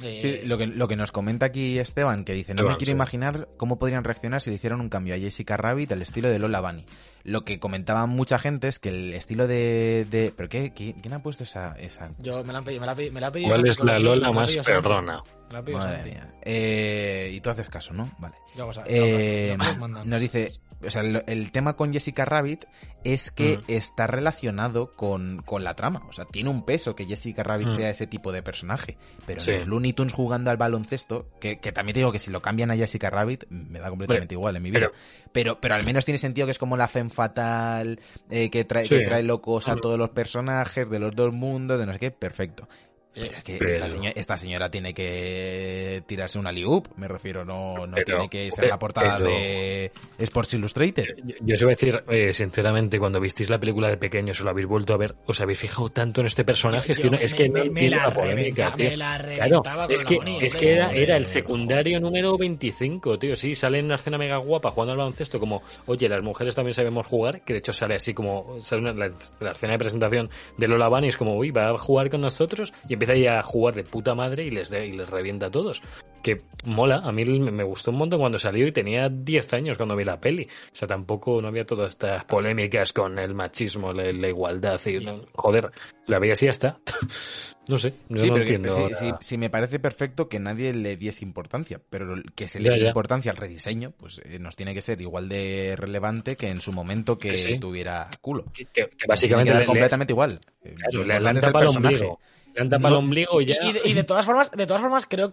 Sí, lo que, lo que nos comenta aquí Esteban, que dice, no me quiero sí. imaginar cómo podrían reaccionar si le hicieran un cambio a Jessica Rabbit al estilo de Lola Bunny. Lo que comentaba mucha gente es que el estilo de... de ¿Pero qué, ¿Qui- quién ha puesto esa...? esa Yo me la han pedido. Me la, ha pedido- me la ha pedido ¿Cuál es la Lola más perrona? La Madre Santi. mía. Eh, y tú haces caso, ¿no? Vale. Yo Eh, los mandan. nos dice, o sea, el, el tema con Jessica Rabbit es que Mm. está relacionado con, con la trama. O sea, tiene un peso que Jessica Rabbit Mm. sea ese tipo de personaje. Pero Sí. los Looney Tunes jugando al baloncesto, que, que también te digo que si lo cambian a Jessica Rabbit, me da completamente igual en mi vida. pero- Pero, pero, al menos tiene sentido que es como la femme fatal, eh, que, trae, Sí. que trae locos a Mm. todos los personajes de los dos mundos, de no sé qué, perfecto. Pero es que Pero- Esta, señora, esta señora tiene que tirarse una liup, me refiero, no, no Pero- tiene que ser la portada pero- de Sports Illustrated. Yo, yo os iba a decir, eh, sinceramente, cuando visteis la película de pequeños o lo habéis vuelto a ver, ¿os habéis fijado tanto en este personaje? Es que, no- es que me- no me tiene la una polémica, reventa- tío. me la Claro, es que, es que era, el secundario número 25, tío. Sí, sale en una escena mega guapa jugando al baloncesto como, oye, las mujeres también sabemos jugar, que de hecho sale así como, sale una- la, la escena de presentación de Lola Bunny, es como, uy, va a jugar con nosotros y empieza ahí a jugar de puta madre y les, de- y les revienta a todos. Que mola, a mí me gustó un montón cuando salió y tenía 10 años cuando vi la peli. O sea, tampoco no había todas estas polémicas con el machismo, la, la igualdad y no- joder, la veía así ya está. no sé, yo Sí, no pero que- entiendo. sí, sí, sí, me parece perfecto que nadie le diese importancia, pero que se le dé importancia al rediseño, pues eh, nos tiene que ser igual de relevante que en su momento que tuviera culo. Que- básicamente le- le- completamente igual. Eh, claro, le, le el personaje. ombligo. El ombligo y ya. Y de, y de todas formas, de todas formas creo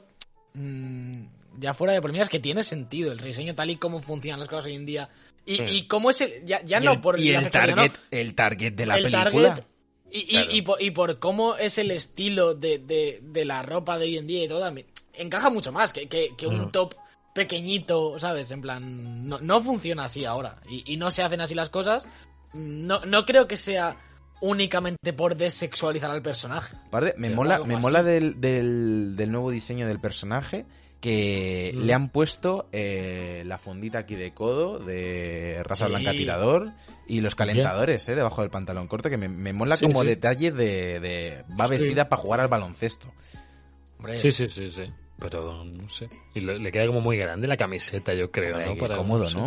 mm, ya fuera de polémicas que tiene sentido el rediseño tal y como funcionan las cosas hoy en día y, Sí. y cómo es el ya, ya y no el, por y el target, ¿no? el target de la el película. target y, y- Claro. y por, y por cómo es el estilo de, de- de la ropa de hoy en día y todo, encaja mucho más que, que- que un Mm. top pequeñito, ¿sabes? En plan, no, no funciona así ahora y, y no se hacen así las cosas. No, no creo que sea únicamente por desexualizar al personaje. Aparte, me Pero mola, me así. mola del, del, del nuevo diseño del personaje que Mm. le han puesto eh, la fundita aquí de codo de raza Sí. blanca tirador y los calentadores eh, debajo del pantalón corto que me, me mola Sí, como sí. detalle de, de- va Sí. vestida para jugar al baloncesto. Hombre, Sí, sí, sí, sí. Pero no sé. Y le, queda como muy grande la camiseta, yo creo, Hombre, ¿no? Para- cómodo, sé.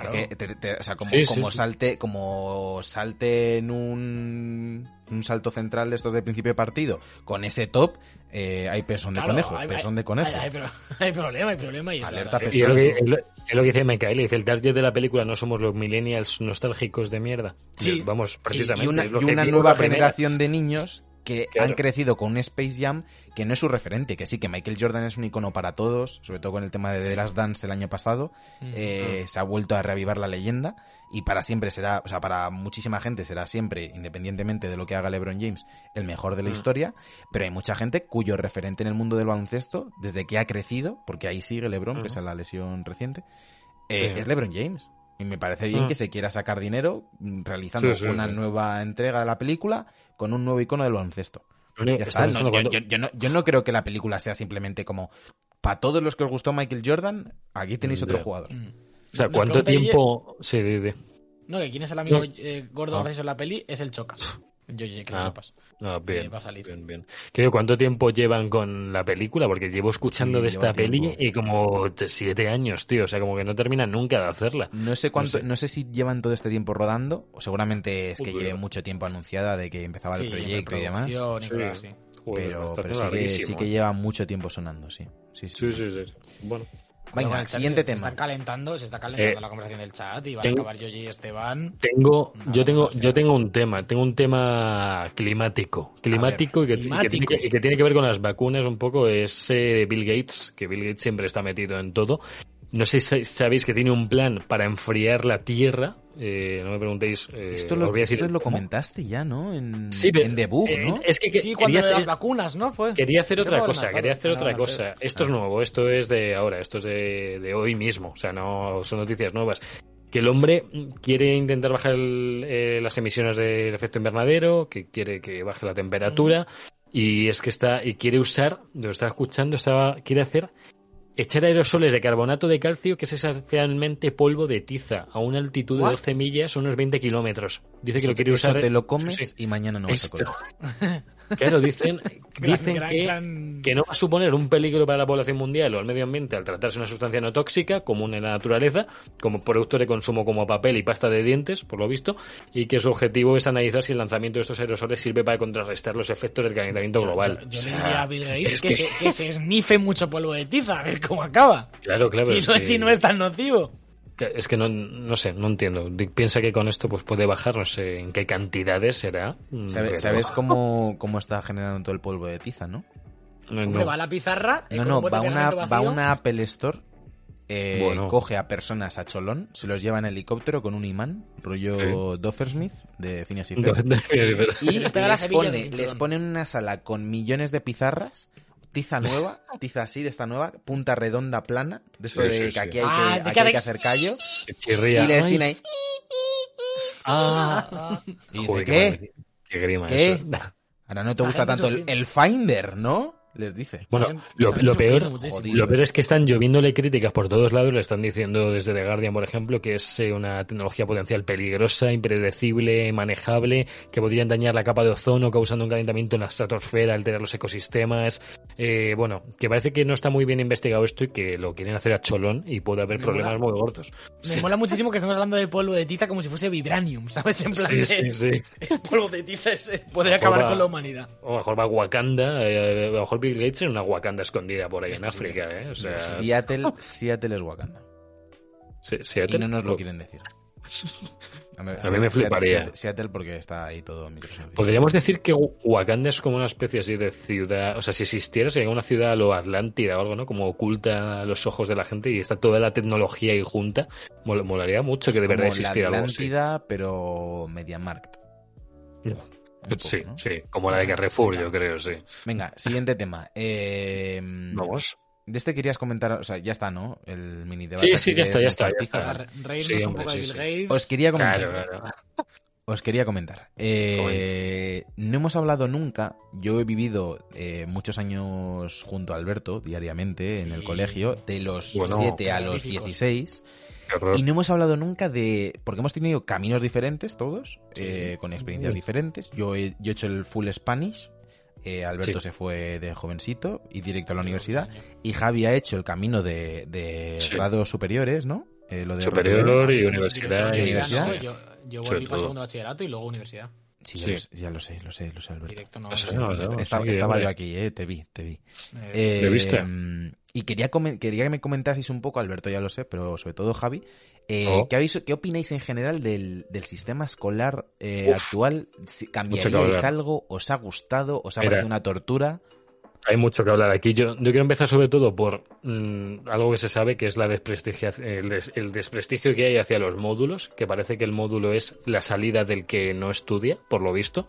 Claro. Es que te- te- o sea, como, Sí, sí, como sí. salte, como salte en un, un salto central de estos de principio de partido, con ese top, eh, hay pesón de Claro, conejo, hay- pesón hay- de conejo. Hay, hay pro- hay problema, hay problema. Y Alerta verdad. Y es lo, que, es lo- es lo que dice Michael, dice el target de la película no somos los millennials nostálgicos de mierda. Sí. Y Vamos, precisamente. y una, es lo y que una nueva generación de niños que Claro. han crecido con un Space Jam que no es su referente, que sí, que Michael Jordan es un icono para todos, sobre todo con el tema de The Last Dance el año pasado, eh, se ha vuelto a reavivar la leyenda y para siempre será, o sea, para muchísima gente será siempre, independientemente de lo que haga LeBron James, el mejor de la Mm. historia, pero hay mucha gente cuyo referente en el mundo del baloncesto, desde que ha crecido, porque ahí sigue LeBron, pese a la lesión reciente, eh, Sí. es LeBron James. Y me parece bien Mm. que se quiera sacar dinero mm, realizando Sí, sí, una sí. nueva entrega de la película con un nuevo icono del baloncesto. Ya está, no, yo, cuando- yo- yo no, yo no creo que la película sea simplemente como para todos los que os gustó Michael Jordan, aquí tenéis otro jugador. Mm. O sea, ¿cuánto tiempo...? Sí, sí, sí. No, que quién es el amigo No. eh, gordo Ah. gracioso en la peli es el Chocas. Yo, yo, que lo Ah. sepas. No, bien, Eh, va a salir. bien, bien. ¿Cuánto tiempo llevan con la película? Porque llevo escuchando Sí, de esta peli y como siete años, tío. O sea, como que no terminan nunca de hacerla. No sé cuánto, No no sé. si llevan todo este tiempo rodando, o seguramente es que Joder. lleve mucho tiempo anunciada de que empezaba el proyecto y demás. Sí. Joder, Pero, pero sí, que, sí que ¿eh? lleva mucho tiempo sonando, sí. Sí, sí. Sí, sí, sí. sí. Bueno. Venga, Bueno, siguiente se, Se tema. están calentando, se está calentando Eh, la conversación del chat y van tengo- a acabar Yoyi y Esteban. Tengo, yo tengo, yo tengo un tema, tengo un tema climático, climático, y, que, y que climático. tiene que, y que tiene que ver con las vacunas un poco, es eh, Bill Gates, que Bill Gates siempre está metido en todo. No sé si sabéis que tiene un plan para enfriar la Tierra, eh, no me preguntéis. eh, Esto lo, voy a decir esto lo comentaste ya, ¿no? En, Sí, pero, en debug, eh, ¿no? es que, que- Sí, cuando de las hacer- vacunas, ¿no? Fue. Quería hacer otra cosa, quería hacer otra cosa. Esto es nuevo, esto es de ahora, esto es de, de hoy mismo, o sea, no son noticias nuevas. Que el hombre quiere intentar bajar el- eh, las emisiones del efecto invernadero, que quiere que baje la temperatura, y es que está, y quiere usar, lo estaba escuchando, estaba, quiere hacer, echar aerosoles de carbonato de calcio, que es esencialmente polvo de tiza, a una altitud de 12 millas, unos 20 kilómetros. Dice que Eso lo quiere usar. te lo comes Sí, sí. y mañana no vas a Esto. comer. Claro, dicen, Gran- dicen gran- que, gran- que no va a suponer un peligro para la población mundial o al medio ambiente al tratarse de una sustancia no tóxica, común en la naturaleza, como producto de consumo como papel y pasta de dientes, por lo visto, y que su objetivo es analizar si el lanzamiento de estos aerosoles sirve para contrarrestar los efectos del calentamiento global. Yo, yo O le sea, diría a Bill Gates es que, que- se, que se esnife mucho polvo de tiza, a ver cómo acaba. Claro, claro. si, es no, que- si no es tan nocivo. Es que no, no sé, no entiendo. Dick Piensa que con esto pues puede bajar, no sé en qué cantidades será. mm, ¿Sabes, pero- sabes cómo, cómo está generando todo el polvo de tiza, no? No, Hombre, no. va a la pizarra. eh, No, no, va una, va una Apple Store eh, Bueno. coge a personas a Cholón, se los lleva en helicóptero con un imán, rollo Doffersmith de Phineas y Ferb, y Les pone en una sala con millones de pizarras, tiza nueva, tiza así de esta nueva, punta redonda plana, de esto Sí, de que sí. aquí hay Ah, que, de aquí cada- hay que hacer callo, Chirría. y les Ay, tiene ahí, Ah, y dice, Joder, ¿qué? Qué grima ¿Qué? eso. Ahora no te gusta gente tanto el Finder, ¿no? Les dice. Bueno, lo, peor, lo peor es que están lloviéndole críticas por todos lados. Le están diciendo desde The Guardian, por ejemplo, que es eh, una tecnología potencial peligrosa, impredecible, manejable, que podrían dañar la capa de ozono, causando un calentamiento en la estratosfera, alterar los ecosistemas. Eh, bueno, que parece que no está muy bien investigado esto y que lo quieren hacer a cholón y puede haber Me problemas mola. muy gordos. Me mola muchísimo que estemos hablando de polvo de tiza como si fuese vibranium, ¿sabes? En plan Sí, de- sí, sí. el polvo de tiza ese puede acabar va- con la humanidad. O mejor va a Wakanda, eh, a lo mejor Bill Gates en una Wakanda escondida por ahí en África, ¿eh? O sea, Seattle, Seattle es Wakanda. sí, Y no nos lo quieren decir. A mí me fliparía. Seattle, Seattle porque está ahí todo. Podríamos decir que Wakanda es como una especie así de ciudad, o sea, si existiera sería una ciudad a lo Atlántida o algo, ¿no? Como oculta a los ojos de la gente y está toda la tecnología ahí junta. Mol- molaría mucho que de verdad existiera algo así. Atlántida, pero MediaMarkt. Un poco, Sí, ¿no? sí, como la de Carrefour, yo creo, sí. Venga, siguiente tema. Eh, Vamos. De este querías comentar, o sea, ya está, ¿no? El mini debate. Sí, sí, ya está, ya está, ya está. Re- Reírnos Sí, un poco de Bill sí. Gates. Os quería comentar. Claro, claro. Os quería comentar. Eh, no hemos hablado nunca. Yo he vivido eh, muchos años junto a Alberto, diariamente, en el colegio, de los Bueno, 7 a los terroríficos. 16. Y no hemos hablado nunca de. Porque hemos tenido caminos diferentes todos, Sí. eh, con experiencias diferentes. Yo he, yo he hecho el full Spanish. eh, Alberto Sí. se fue de jovencito y directo a la universidad. Y Javi ha hecho el camino de, de Sí. grados superiores, ¿no? Eh, lo de Superior y universidad. y- universidad. ¿no? Yo, yo volví para segundo bachillerato y luego universidad. Sí, ya. Lo, sé, ya lo sé, lo sé, lo sé, Alberto. Directo no. Estaba sí, estaba yo aquí, eh, te vi, te vi. Eh, Eh, ¿Le viste? mm, Y quería, quería que me comentaseis un poco, Alberto ya lo sé, pero sobre todo Javi, eh, Oh. ¿qué, habéis- ¿qué opináis en general del, del sistema escolar eh, Uf. actual? ¿Cambiaríais algo? ¿Os ha gustado? ¿Os ha Mira. parecido una tortura? Hay mucho que hablar aquí. Yo, yo quiero empezar sobre todo por mm, algo que se sabe que es la desprestigia- el, des- el desprestigio que hay hacia los módulos, que parece que el módulo es la salida del que no estudia, por lo visto.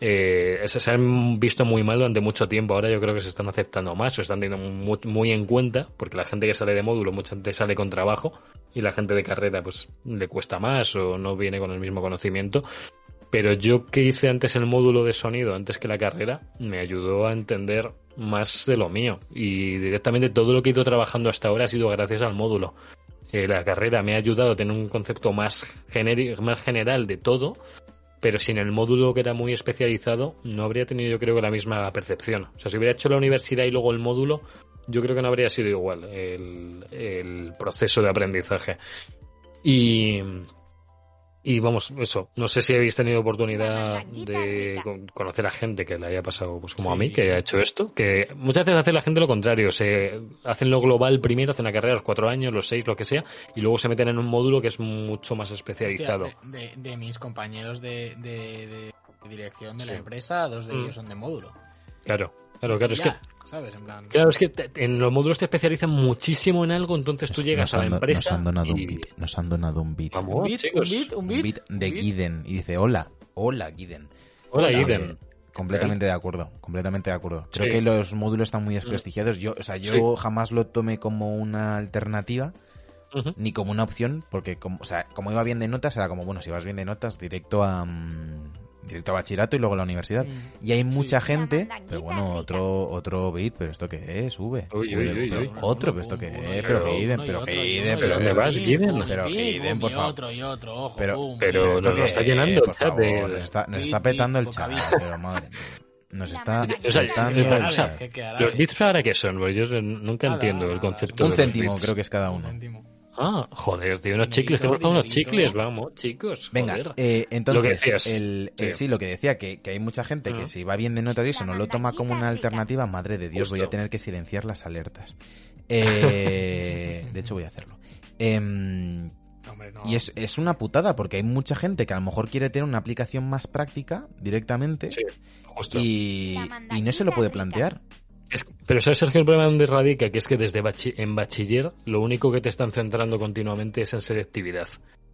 Eh, se se han visto muy mal durante mucho tiempo. Ahora yo creo que se están aceptando más, o están teniendo muy, en cuenta, porque la gente que sale de módulo, mucha gente sale con trabajo y la gente de carrera pues le cuesta más o no viene con el mismo conocimiento. Pero yo que hice antes el módulo de sonido, antes que la carrera, me ayudó a entender más de lo mío. Y directamente todo lo que he ido trabajando hasta ahora ha sido gracias al módulo. Eh, la carrera me ha ayudado a tener un concepto más, más general de todo, pero sin el módulo que era muy especializado, no habría tenido yo creo la misma percepción. O sea, si hubiera hecho la universidad y luego el módulo, yo creo que no habría sido igual el, el proceso de aprendizaje. Y, y vamos, eso, no sé si habéis tenido oportunidad de con- conocer a gente que le haya pasado pues como a mí, que haya hecho esto, que muchas veces hace la gente lo contrario, se hacen lo global primero, hacen la carrera los cuatro años, los seis, lo que sea, y luego se meten en un módulo que es mucho más Hostia, especializado. de, de- de mis compañeros de, de- de dirección de la empresa, dos de Mm. ellos son de módulo. Claro, claro, claro, es que. En plan. Claro, es que te- en los módulos te especializan muchísimo en algo, entonces tú llegas a la do- empresa. Nos han donado un y- beat. Nos han donado un beat. Vamos, Un beat, chicos. un beat, un Un beat, beat un de. Guiden. Y dice, hola, hola, Guiden. Hola, Hola, Iden. eh, Completamente de acuerdo, completamente de acuerdo. Creo Sí. que los módulos están muy desprestigiados. Yo, o sea, yo jamás lo tomé como una alternativa ni como una opción, porque como, o sea, como iba bien de notas, era como, bueno, si vas bien de notas, directo a mm, directo a bachillerato y luego a la universidad. Mm. Y hay mucha Sí. gente, pero bueno, otro otro beat, pero esto qué es, V. Otro, pero esto qué es, pero y pero pero ¿dónde otro, vas, y Pero pum, por y favor. otro, y otro, ojo, Pero, nos lo está es, llenando el chat Nos está, nos Beat, está petando el chat, pero madre. Nos está O sea, petando el o. ¿Los bits ahora qué son? Pues yo nunca Nada, entiendo el concepto Un céntimo creo que es cada Un uno. céntimo. Ah, joder, tío, unos chicles. Te hemos dado unos dinerito. chicles, vamos, chicos. Venga, joder. eh, entonces, Lo que decías. el, eh, Sí. sí, lo que decía, que, que hay mucha gente que Mm. si va bien de notas y eso no lo toma como una alternativa, madre de Dios, voy a tener que silenciar las alertas. Eh, de hecho, voy a hacerlo. Em, Hombre, no. y es, es una putada porque hay mucha gente que a lo mejor quiere tener una aplicación más práctica directamente Sí, justo. y, y no se lo puede rica. Es- pero ¿sabes, Sergio, el problema donde radica? Que es que desde en bachiller lo único que te están centrando continuamente es en selectividad.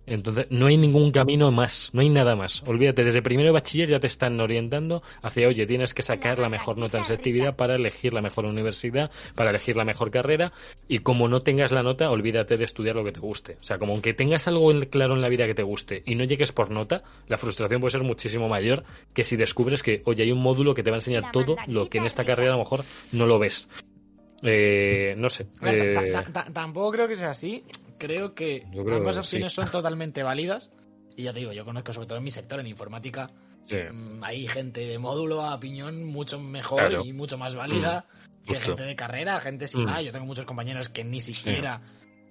Entonces, no hay ningún camino más, no hay nada más. Olvídate, desde primero de bachiller ya te están orientando hacia, oye, tienes que sacar la mejor nota en selectividad para elegir la mejor universidad, para elegir la mejor carrera, y como no tengas la nota, olvídate de estudiar lo que te guste. O sea, como aunque tengas algo en- claro en la vida que te guste y no llegues por nota, la frustración puede ser muchísimo mayor que si descubres que, oye, hay un módulo que te va a enseñar todo lo que en esta carrera a lo mejor no lo ves. Eh, no sé. Eh, ta- ta- tampoco creo que sea así. Creo que creo ambas que opciones sí. son totalmente válidas. Y ya te digo, yo conozco sobre todo en mi sector, en informática, sí. mm, hay gente de módulo a piñón mucho mejor Claro. y mucho más válida que justo. gente de carrera, gente sin Mm. nada. Yo tengo muchos compañeros que ni siquiera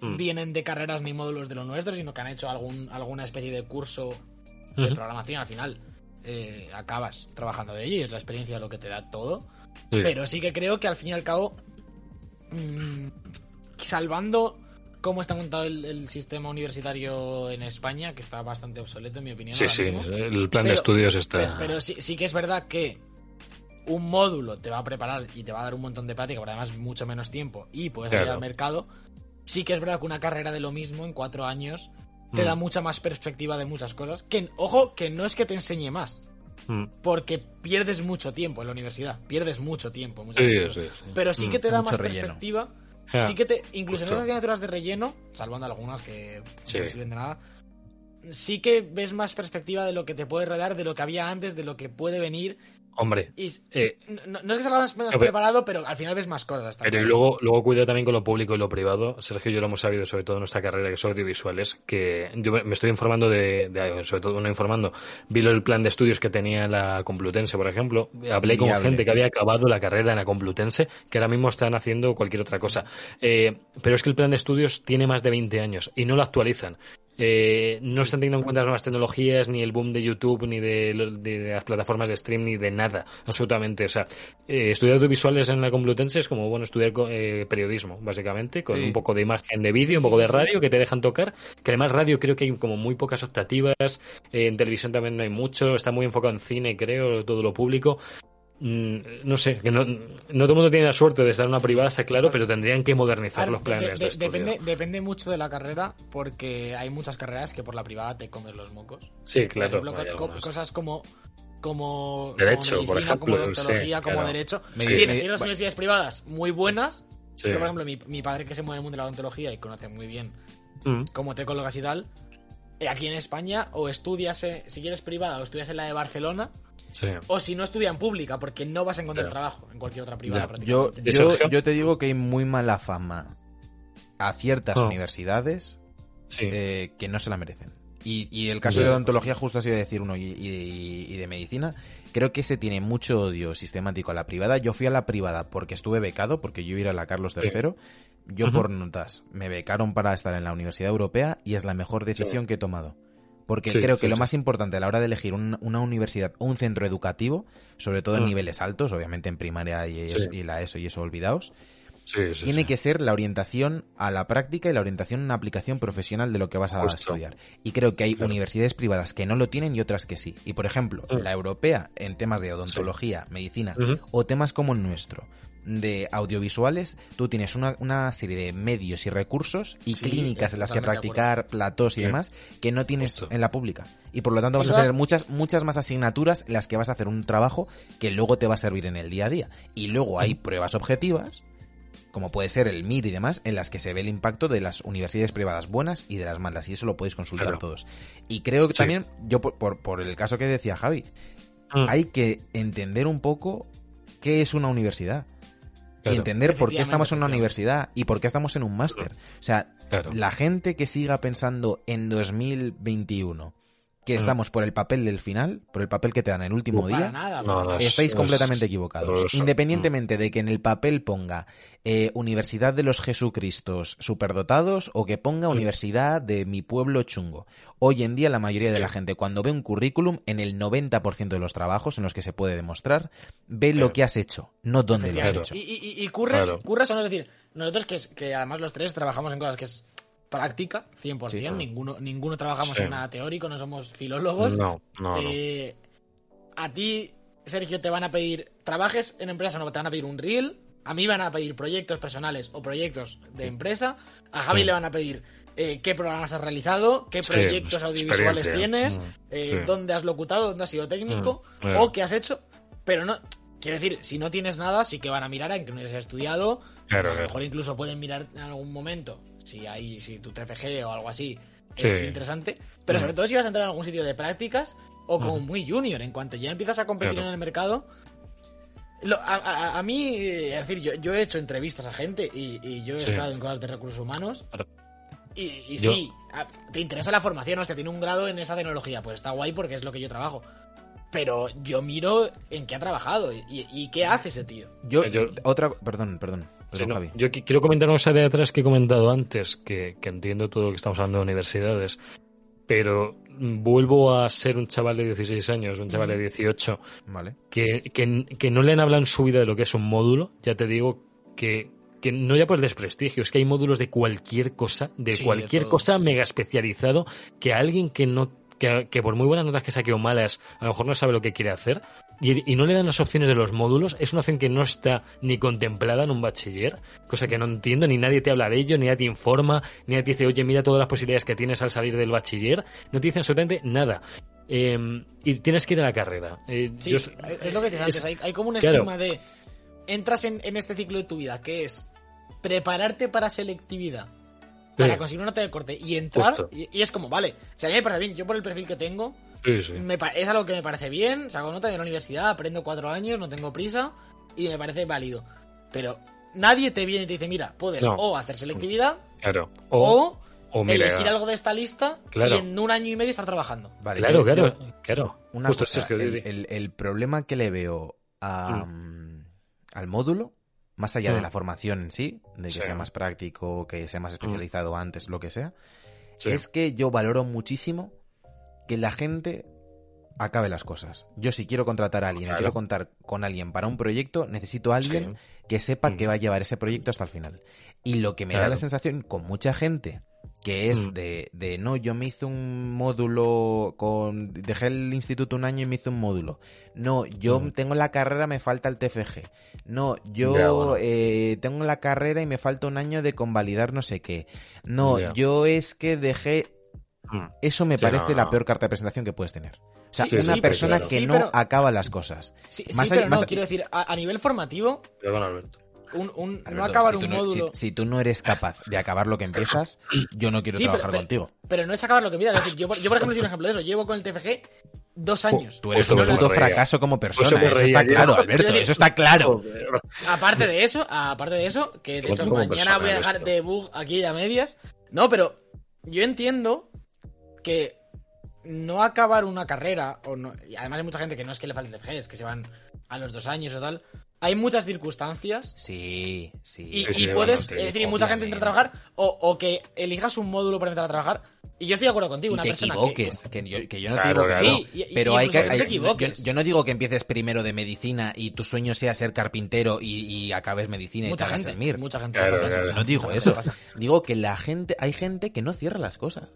Mm. vienen de carreras ni módulos de lo nuestro, sino que han hecho algún, alguna especie de curso de programación. Al final eh, acabas trabajando de ello y es la experiencia lo que te da todo. Sí. Pero sí que creo que al fin y al cabo, mm, salvando cómo está montado el, el sistema universitario en España, que está bastante obsoleto en mi opinión. Sí, sí, mismo, el plan de estudios está... pero, pero sí, sí que es verdad que un módulo te va a preparar y te va a dar un montón de práctica, pero además mucho menos tiempo y puedes salir Claro. al mercado. Sí que es verdad que una carrera de lo mismo en cuatro años te Mm. da mucha más perspectiva de muchas cosas. Que, ojo, que no es que te enseñe más, Mm. porque pierdes mucho tiempo en la universidad, pierdes mucho tiempo. muchas Sí, cosas. sí, sí. Pero sí Mm, que te da mucho más relleno. perspectiva. Sí que te, incluso en esas asignaturas de relleno, salvando algunas que Sí. no sirven de nada, sí que ves más perspectiva de lo que te puede rodar, de lo que había antes, de lo que puede venir. Hombre, Y eh, no, no es que salgas ver. preparado, pero al final ves más cosas. Pero y luego, luego cuidado también con lo público y lo privado. Sergio y yo lo hemos sabido, sobre todo en nuestra carrera, que son audiovisuales, que yo me estoy informando de, de- sobre todo no informando, vi lo- el plan de estudios que tenía la Complutense, por ejemplo. Hablé con Viable. gente que había acabado la carrera en la Complutense, que ahora mismo están haciendo cualquier otra cosa. Eh, pero es que el plan de estudios tiene más de 20 años y no lo actualizan. Eh, no están teniendo en cuenta las nuevas tecnologías, ni el boom de YouTube, ni de, las plataformas de stream, ni de nada, absolutamente. O sea, eh, estudiar audiovisuales en la Complutense es como, bueno, estudiar eh, periodismo, básicamente, con Sí. un poco de imagen de vídeo, un poco sí, de sí. radio que te dejan tocar, que además radio creo que hay como muy pocas optativas, en televisión también no hay mucho, está muy enfocado en cine, creo, todo lo público. Mm, no sé, que no, no todo el mundo tiene la suerte de estar en una privada, está claro, pero tendrían que modernizar los planes de- de, estudio. depende, depende mucho de la carrera, porque hay muchas carreras que por la privada te comes los mocos. Sí, Por claro. ejemplo, co- algunas. cosas como como Derecho, como por ejemplo, como odontología, sí, como claro. derecho. Me- tienes, universidades privadas muy buenas. Sí. pero, por ejemplo, mi, mi padre que se mueve en el mundo de la odontología y conoce muy bien Mm, cómo te colocas y tal. eh, Aquí en España, o estudias, eh, si quieres privada, o estudias en la de Barcelona, sí. o si no estudia en pública, porque no vas a encontrar trabajo en cualquier otra privada. Yo, prácticamente. ¿Y yo, te digo que hay muy mala fama a ciertas Oh. universidades Sí. eh, que no se la merecen. Y, y el caso de odontología, justo ha sido decir uno, y, y- y de medicina, creo que se tiene mucho odio sistemático a la privada. Yo fui a la privada porque estuve becado, porque yo iba a ir a la Carlos III. Yo por notas me becaron para estar en la Universidad Europea y es la mejor decisión que he tomado. Porque Sí, creo sí, que lo sí. más importante a la hora de elegir un- una universidad o un centro educativo, sobre todo en Mm. niveles altos, obviamente en primaria y, la ESO y eso olvidaos, tiene que ser la orientación a la práctica y la orientación a una aplicación profesional de lo que vas a Justo. estudiar. Y creo que hay Claro. universidades privadas que no lo tienen y otras que sí. Y por ejemplo, Mm. la europea en temas de odontología, medicina o temas como el nuestro de audiovisuales, tú tienes una, una serie de medios y recursos y Sí, clínicas en las que practicar platós y Sí. demás que no tienes Justo. en la pública. Y por lo tanto vas a tener muchas, muchas más asignaturas en las que vas a hacer un trabajo que luego te va a servir en el día a día. Y luego hay pruebas objetivas como puede ser el MIR y demás, en las que se ve el impacto de las universidades privadas buenas y de las malas, y eso lo podéis consultar Claro. todos. Y creo que Sí. también, yo por, por, por el caso que decía Javi, Mm, hay que entender un poco qué es una universidad. Y entender por qué estamos en una universidad y por qué estamos en un máster. O sea, claro. la gente que siga pensando en 2021 que Mm. estamos por el papel del final, por el papel que te dan el último día, nada. No, no, es- Estáis es completamente equivocados. horroroso. Independientemente de que en el papel ponga eh, Universidad de los Jesucristos superdotados o que ponga Universidad de mi pueblo chungo. Hoy en día la mayoría de la gente cuando ve un currículum, en el 90% de los trabajos en los que se puede demostrar, ve lo que has hecho, no dónde lo has hecho. Y, y, y curres, Claro. curres son, es decir, nosotros que, que además los tres trabajamos en cosas que es práctica, 100%, Sí. ninguno, ninguno trabajamos Sí. en nada teórico, no somos filólogos. No, no, no. Eh, a ti, Sergio, te van a pedir, trabajes en empresa, no, te van a pedir un reel, A mí van a pedir proyectos personales o proyectos de empresa. A Javi le van a pedir eh, qué programas has realizado, qué proyectos audiovisuales tienes, Mm, eh, dónde has locutado, dónde has sido técnico Mm, o qué has hecho. Pero no. Quiero decir, si no tienes nada, sí que van a mirar a en qué universidad has estudiado. Claro, a lo mejor incluso pueden mirar en algún momento si hay, si tu TFG o algo así es Sí. interesante. Pero sobre todo si vas a entrar en algún sitio de prácticas o como muy junior. En cuanto ya empiezas a competir Claro. en el mercado. lo- a, a- a mí, eh, es decir, yo, yo he hecho entrevistas a gente y, y yo he Sí. estado en cosas de recursos humanos. Y, y sí, a- te interesa la formación, hostia, tiene un grado en esta tecnología, pues está guay porque es lo que yo trabajo. Pero yo miro en qué ha trabajado y, y- y qué hace ese tío. Yo, Yo- otra, perdón, perdón, Sí, perdón, no, Javi. Yo qui- quiero comentar una cosa de atrás que he comentado antes, que, que entiendo todo lo que estamos hablando de universidades, pero vuelvo a ser un chaval de 16 años, un chaval de 18, Vale. que, que, que no le han hablado en su vida de lo que es un módulo, ya te digo que, que no ya por el desprestigio, es que hay módulos de cualquier cosa, de Sí, cualquier cosa mega especializado, que a alguien que no que, que por muy buenas notas que saque o malas, a lo mejor no sabe lo que quiere hacer, y, y no le dan las opciones de los módulos, es una opción que no está ni contemplada en un bachiller, cosa que no entiendo, ni nadie te habla de ello, ni nadie te informa, ni nadie te dice, oye, mira todas las posibilidades que tienes al salir del bachiller, no te dicen absolutamente nada. Eh, y tienes que ir a la carrera. Eh, Sí, yo- es lo que es- antes. Hay, hay como un claro. estigma de. Entras en, en este ciclo de tu vida, que es prepararte para selectividad, para conseguir una nota de corte y entrar. Y, y es como, vale, si a mí me parece bien, yo por el perfil que tengo, Sí, sí. me es algo que me parece bien, saco nota de la universidad, aprendo cuatro años, no tengo prisa y me parece válido. Pero nadie te viene y te dice, mira, puedes No. o hacer selectividad Claro. o, O, o mira, elegir algo de esta lista Claro. y en un año y medio estar trabajando. Vale, Claro, yo- claro, yo- claro. Una Justo, cosa, Sergio, di, el, di. el- el problema que le veo a, mm, al módulo, más allá de Mm. la formación en sí, de que Sí. Mm. sea más práctico, que sea más especializado antes, lo que sea, Sí. es que yo valoro muchísimo que la gente acabe las cosas. Yo si quiero contratar a alguien, Claro. quiero contar con alguien para un proyecto, necesito a alguien que sepa Mm. que va a llevar ese proyecto hasta el final. Y lo que me da la sensación con mucha gente que es Mm. de, de no, yo me hice un módulo con dejé el instituto un año y me hice un módulo. No, yo Mm. tengo la carrera, me falta el TFG. No, yo bueno. eh, tengo la carrera y me falta un año de convalidar no sé qué. No, yo es que dejé. Eso me Sí, parece no, la peor carta de presentación que puedes tener. O sea, Sí, una sí, persona pero- que sí, no pero- acaba las cosas. Sí, Más sí, allá- pero no, más- quiero decir, a, a nivel formativo, Perdón, Alberto. un, un- no acabar si un tú no- módulo. si, si tú no eres capaz de acabar lo que empiezas, yo no quiero trabajar pero- contigo. Pero no es acabar lo que decir, yo, por- yo, por ejemplo, soy un ejemplo de eso. Llevo con el TFG dos años. Tú eres Justo un puto fracaso como persona. Eso está yo. claro, Alberto. Eso está claro. Aparte de eso, aparte de eso, que de hecho mañana persona, voy a dejar de bug aquí a medias. No, pero yo entiendo que no acabar una carrera, o no, y además hay mucha gente que no es que le falte el TFG, es que se van a los dos años o tal. Hay muchas circunstancias Sí, sí. y, Sí, y sí, puedes, bueno, sí, es decir, y mucha gente entra a trabajar o, o que elijas un módulo para entrar a trabajar. Y yo estoy de acuerdo contigo, y una te persona que- equivoques, que, yo, que yo no te digo que claro. Sí, y- y pero hay que, que te hay- yo, no digo que empieces primero de medicina y tu sueño sea ser carpintero y, y acabes medicina y mucha te hagas gente, el MIR. mucha gente Claro. No digo eso. Digo que la gente, hay gente que no cierra las cosas.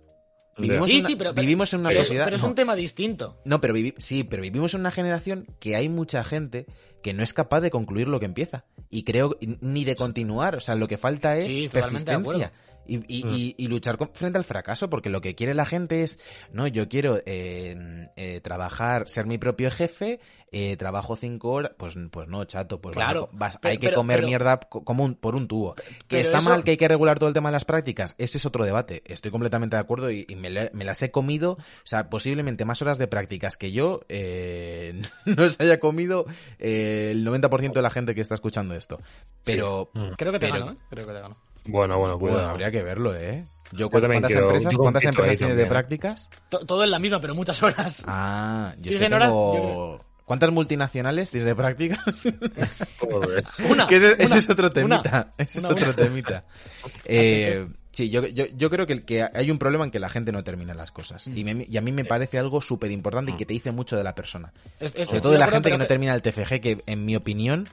Vivimos, Sí, en, una, sí, pero, vivimos en una pero es- sociedad. pero es no. un tema distinto. No, pero vivi- sí, pero vivimos en una generación que hay mucha gente que no es capaz de concluir lo que empieza. Y creo, ni de continuar. O sea, lo que falta es Sí, totalmente de acuerdo. persistencia. Y, y- Mm. y- y luchar con- frente al fracaso, porque lo que quiere la gente es, no, yo quiero eh, eh, trabajar, ser mi propio jefe, eh, trabajo cinco horas, pues, pues no, chato, pues Claro, vas- pero- hay que pero- comer pero- mierda co- como un- por un tubo. Que está eso- mal, que hay que regular todo el tema de las prácticas, ese es otro debate. Estoy completamente de acuerdo y, y me, la- me las he comido, o sea, posiblemente más horas de prácticas que yo eh, no se haya comido eh, el 90% de la gente que está escuchando esto. Pero, Mm. Creo que te Pero- gano, ¿eh? Creo que te gano. Bueno, bueno, bueno, habría que verlo, ¿eh? Yo, ¿Cuántas quiero- empresas, yo ¿cuántas empresas tienes de prácticas? To- Todo en la misma, pero muchas horas. Ah, yo Sí, es que en horas, tengo- yo ¿Cuántas multinacionales tienes de prácticas? Una. que ese, ese una, es otro una, temita. ese una, es otro una. temita. Eh, sí, yo, yo, yo creo que, el que hay un problema en que la gente no termina las cosas. Mm. Y, me- y a mí me parece algo súper importante y que te dice mucho de la persona. Es- es- Sobre todo de la gente que no termina el TFG, que en mi opinión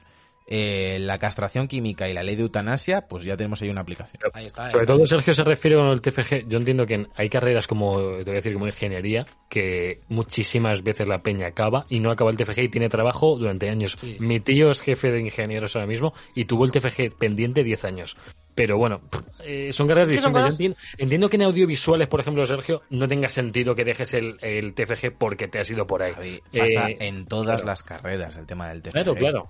eh, la castración química y la ley de eutanasia, pues ya tenemos ahí una aplicación. Ahí está. ahí Sobre está. todo Sergio se refiere con el TFG. Yo entiendo que hay carreras como, te voy a decir, como ingeniería, que muchísimas veces la peña acaba y no acaba el TFG y tiene trabajo durante años. Sí. Mi tío es jefe de ingenieros ahora mismo y tuvo el TFG pendiente 10 años. Pero bueno, eh, son carreras son distintas. Cosas- entiendo, entiendo que en audiovisuales, por ejemplo, Sergio, no tenga sentido que dejes el, el TFG porque te has ido por ahí. Javi, pasa Eh, en todas claro. las carreras el tema del TFG. Claro, claro.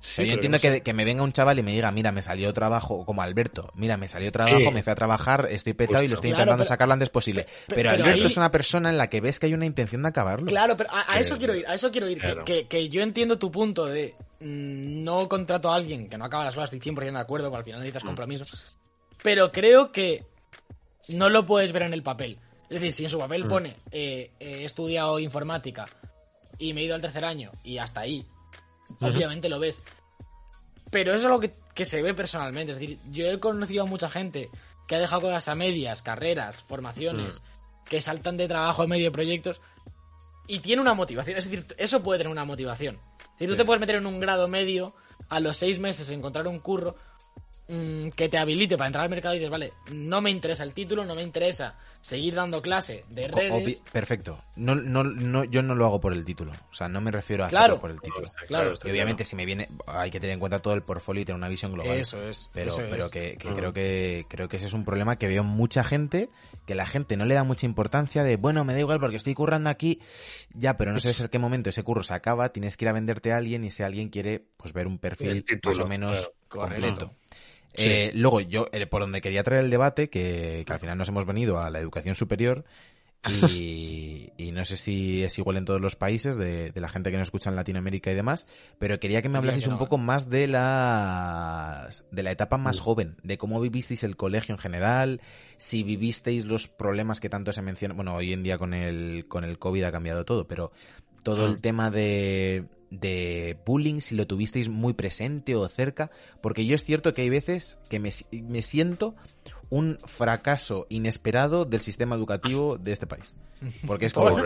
Sí, yo entiendo que, que me venga un chaval y me diga, mira, me salió trabajo, como Alberto, mira, me salió trabajo, Sí. me fui a trabajar, estoy petado y lo estoy Claro, intentando pero- sacar lo antes posible. pe- Pero, pero Alberto ahí- es una persona en la que ves que hay una intención de acabarlo. Claro, pero a, a eso Eh, quiero ir, a eso quiero ir. que- claro. Que, que yo entiendo tu punto de mm, no contrato a alguien que no acaba las horas, estoy 100% de acuerdo, porque al final necesitas compromiso. Pero creo que no lo puedes ver en el papel. Es decir, si en su papel Mm. pone eh, he estudiado informática y me he ido al tercer año y hasta ahí, obviamente lo ves. Pero eso es lo que, que se ve personalmente. Es decir, yo he conocido a mucha gente que ha dejado cosas a medias, carreras, formaciones, que saltan de trabajo en medio de proyectos y tiene una motivación. Es decir, eso puede tener una motivación. Es decir, tú Sí. te puedes meter en un grado medio a los seis meses encontrar un curro mm, que te habilite para entrar al mercado y dices, vale, no me interesa el título, no me interesa seguir dando clase de redes. obvi- perfecto. No, no, no, yo no lo hago por el título. O sea, no me refiero a Claro. hacerlo por el título. Claro. Y obviamente si me viene, hay que tener en cuenta todo el portfolio y tener una visión global. Eso es. pero eso pero es. que, que creo que creo que ese es un problema que veo en mucha gente que la gente no le da mucha importancia de bueno me da igual porque estoy currando aquí ya pero no sabes en qué momento ese curro se acaba tienes que ir a venderte a alguien y ese alguien quiere pues ver un perfil título, más o menos claro. completo Correcto. Eh, luego yo eh, por donde quería traer el debate que, que al final nos hemos venido a la educación superior y, y no sé si es igual en todos los países de, de la gente que nos escucha en Latinoamérica y demás, pero quería que me hablaseis un poco más de la de la etapa más joven, de cómo vivisteis el colegio en general, si vivisteis los problemas que tanto se mencionan, bueno, hoy en día con el con el COVID ha cambiado todo, pero todo el Mm. tema de de bullying, si lo tuvisteis muy presente o cerca, porque yo es cierto que hay veces que me, me siento un fracaso inesperado del sistema educativo de este país. Porque es como...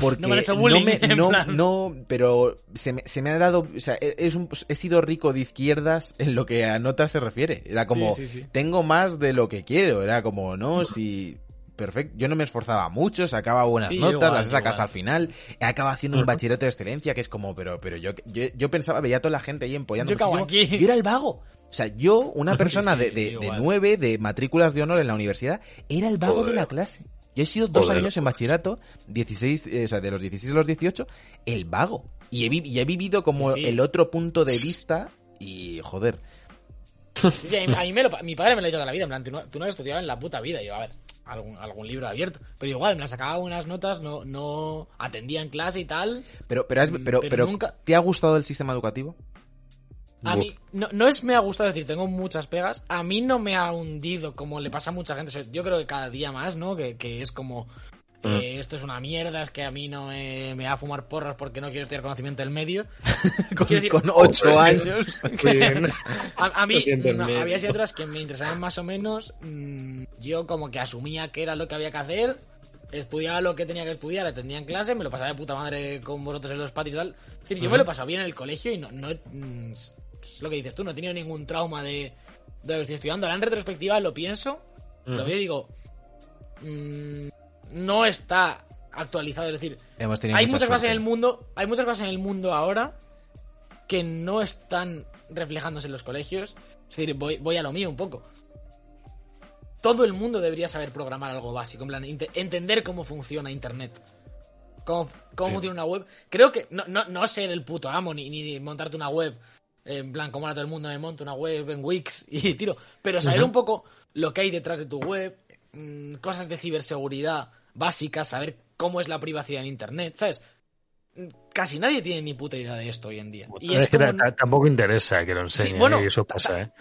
Porque No me han hecho bullying, me- en no, pero se me, se me ha dado, o sea, he- es un- he sido rico de izquierdas en lo que a notas se refiere. Era como, Sí, sí, sí. tengo más de lo que quiero. Era como, no, si, perfecto. Yo no me esforzaba mucho, sacaba buenas Sí, notas, igual, las he sacado hasta el final. He acabado haciendo un bachillerato de excelencia que es como, pero, pero yo, yo, yo pensaba, veía a toda la gente ahí empollando. Yo cago muchísimo. aquí. Yo era el vago. O sea, yo, una persona sí, de, de, de nueve, de matrículas de honor en la universidad, era el vago de la clase. Yo he sido dos Joder. años en bachillerato, 16, eh, o sea, de los 16 a los 18, el vago. Y he, vi- y he vivido como el otro punto de vista y, joder, Sí, a mí, a mí me lo, mi padre me lo ha dicho toda la vida, en plan, tú no, tú no has estudiado en la puta vida. Y yo, a ver, algún, algún libro abierto. Pero igual, me la sacaba unas notas, no, no atendía en clase y tal. Pero, pero, has- Mm, pero, nunca- ¿te ha gustado el sistema educativo? A Uf. mí, no, no es me ha gustado decir, tengo muchas pegas. A mí no me ha hundido como le pasa a mucha gente. Yo creo que cada día más, ¿no? Que, que es como. Mm. eh, esto es una mierda, es que a mí no me, me va a fumar porras porque no quiero estudiar conocimiento del medio. Con, decir, con ocho años. A, a mí no, había asignaturas que me interesaban más o menos. mm, yo como que asumía que era lo que había que hacer. Estudiaba lo que tenía que estudiar, atendía en clase, me lo pasaba de puta madre con vosotros en los patios y tal. Es decir, yo me lo he pasado bien en el colegio y no, no he- mm, es lo que dices tú, no he tenido ningún trauma de, de lo que estoy estudiando. Ahora en retrospectiva lo pienso, lo veo y digo, mm, no está actualizado, es decir, Hemos hay mucha muchas cosas en el mundo, hay muchas cosas en el mundo ahora que no están reflejándose en los colegios. Es decir, voy, voy a lo mío un poco. Todo el mundo debería saber programar algo básico, en plan, ente- entender cómo funciona Internet. Cómo, cómo Sí. funciona una web. Creo que no, no, no ser el puto amo ni, ni montarte una web. En plan, como ahora todo el mundo me monta una web en Wix y tiro. Pero saber un poco lo que hay detrás de tu web, mm, cosas de ciberseguridad básicas, saber cómo es la privacidad en Internet, ¿sabes? Casi nadie tiene ni puta idea de esto hoy en día. Y es es que como- tampoco interesa que lo Sí, enseñen, bueno, y eso pasa, ¿eh?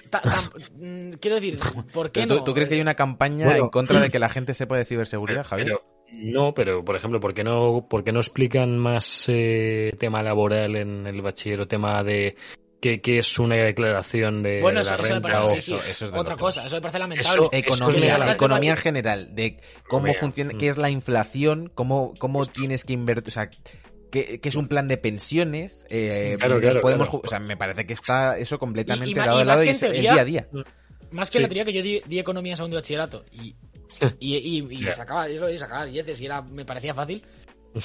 mm, quiero decir, ¿por qué tú, no? tú crees que hay una campaña Bueno. en contra de que la gente sepa de ciberseguridad, Javier? Pero- no, pero por ejemplo, ¿por qué no, por qué no explican más eh, tema laboral en el bachiller o tema de qué, qué es una declaración de Bueno, la eso, eso me renta parece, o sí, sí, eso- eso es de otra locos. cosa, eso me parece lamentable. Eso- Economía, es economía en general, de cómo Economía. funciona, Mm. qué es la inflación, cómo, cómo tienes que invertir, o sea, que, que es un plan de pensiones, eh, Claro, nos claro, podemos claro. o sea, me parece que está eso completamente Y- y ma- dado y de lado que y el día a día. Más que Sí. la teoría que yo di, di economía en segundo bachillerato y, y, y, y Ya. sacaba, y sacaba dieces y era, me parecía fácil.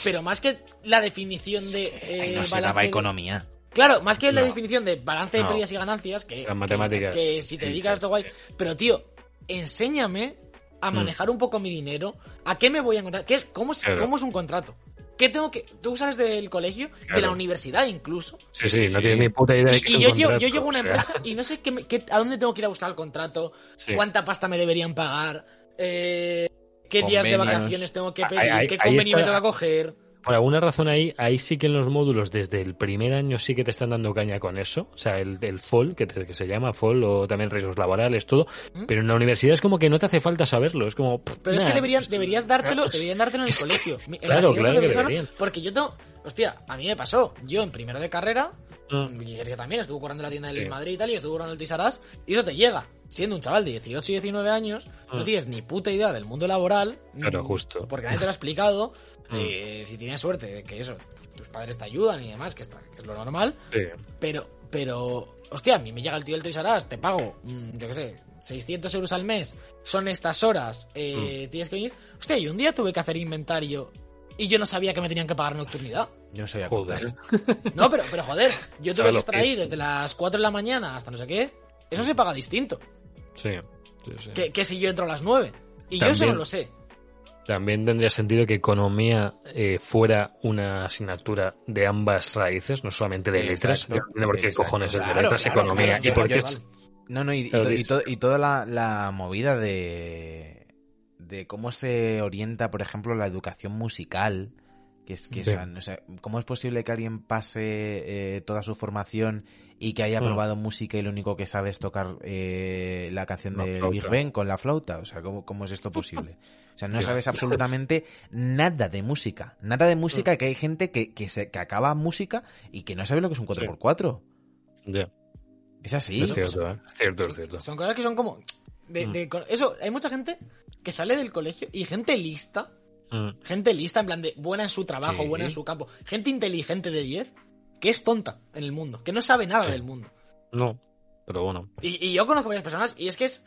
Pero más que la definición de eh, Ahí no se balance daba de- economía. Claro, más que la definición de balance de pérdidas y ganancias, que, Las matemáticas. que si te dedicas a esto guay. Pero tío, enséñame a Mm. manejar un poco mi dinero, a qué me voy a encontrar, ¿Qué es, cómo, es, Claro. cómo es un contrato. ¿Qué tengo que.? Tú sales del colegio, de la universidad incluso. Sí, Sí, sí, sí, no sí. tienes ni puta idea de qué Y, es y un yo, contrato, yo llego a una o sea, empresa y no sé qué, me- qué- a dónde tengo que ir a buscar el contrato, Sí. cuánta pasta me deberían pagar, eh, qué días de vacaciones tengo que Ahí- pedir, ahí- qué convenio me tengo que coger. Por alguna razón ahí, ahí sí que en los módulos desde el primer año sí que te están dando caña con eso, o sea, el, el FOL, que, te- que se llama FOL, o también riesgos laborales, todo, ¿Mm? pero en la universidad es como que no te hace falta saberlo, es como... pff, Pero es que deberías, deberías dártelo, pues, deberían dártelo en el colegio. En claro, claro que deberían. Porque yo tengo. Hostia, a mí me pasó. Yo en primero de carrera, Mm. y Sergio también, estuvo currando la tienda del Sí. Madrid y tal, y estuvo currando el Tisarás, y eso te llega. Siendo un chaval de 18 y 19 años, no Mm. tienes ni puta idea del mundo laboral. Claro, mm, justo. Porque nadie te lo ha explicado. Mm. eh, si tienes suerte de que eso, tus padres te ayudan y demás, que, está, que es lo normal. Sí. Pero, pero, hostia, a mí me llega el tío del Toys R te pago, yo qué sé, 600 euros al mes, son estas horas, Mm. eh, tienes que venir. Hostia, y un día tuve que hacer inventario y yo no sabía que me tenían que pagar nocturnidad. Yo no sabía Joder. No, pero, pero joder, yo tuve Claro, que estar es- ahí desde las 4 de la mañana hasta no sé qué. Eso se paga distinto Sí, sí, sí. que, que si yo entro a las 9. Y yo eso no lo sé. También tendría sentido que economía eh, fuera una asignatura de ambas raíces, no solamente de letras. Exacto, Yo no entiendo por qué exacto. cojones es de letras claro, economía. claro, y por qué. No, no, y, y Claro, to- y listo. to- y toda la, la movida de, de cómo se orienta, por ejemplo, la educación musical. Que es, que Sí. o sea, o sea, ¿Cómo es posible que alguien pase eh, toda su formación y que haya Mm. probado música y lo único que sabe es tocar eh, la canción La flauta. Big Ben con la flauta? O sea, ¿cómo, cómo es esto posible? O sea, no Dios. sabes absolutamente nada de música. Nada de música, que hay gente que, que, se, que acaba música y que no sabe lo que es un 4x4. Ya, Es así. es cierto, ¿eh? es cierto, es cierto. Son cosas que son como... de- Mm. de- eso, hay mucha gente que sale del colegio y gente lista Mm, Gente lista, en plan de buena en su trabajo, Sí. buena en su campo. Gente inteligente de 10 que es tonta en el mundo, que no sabe nada Sí. del mundo. No, pero bueno. Y, y yo conozco varias personas y es que es,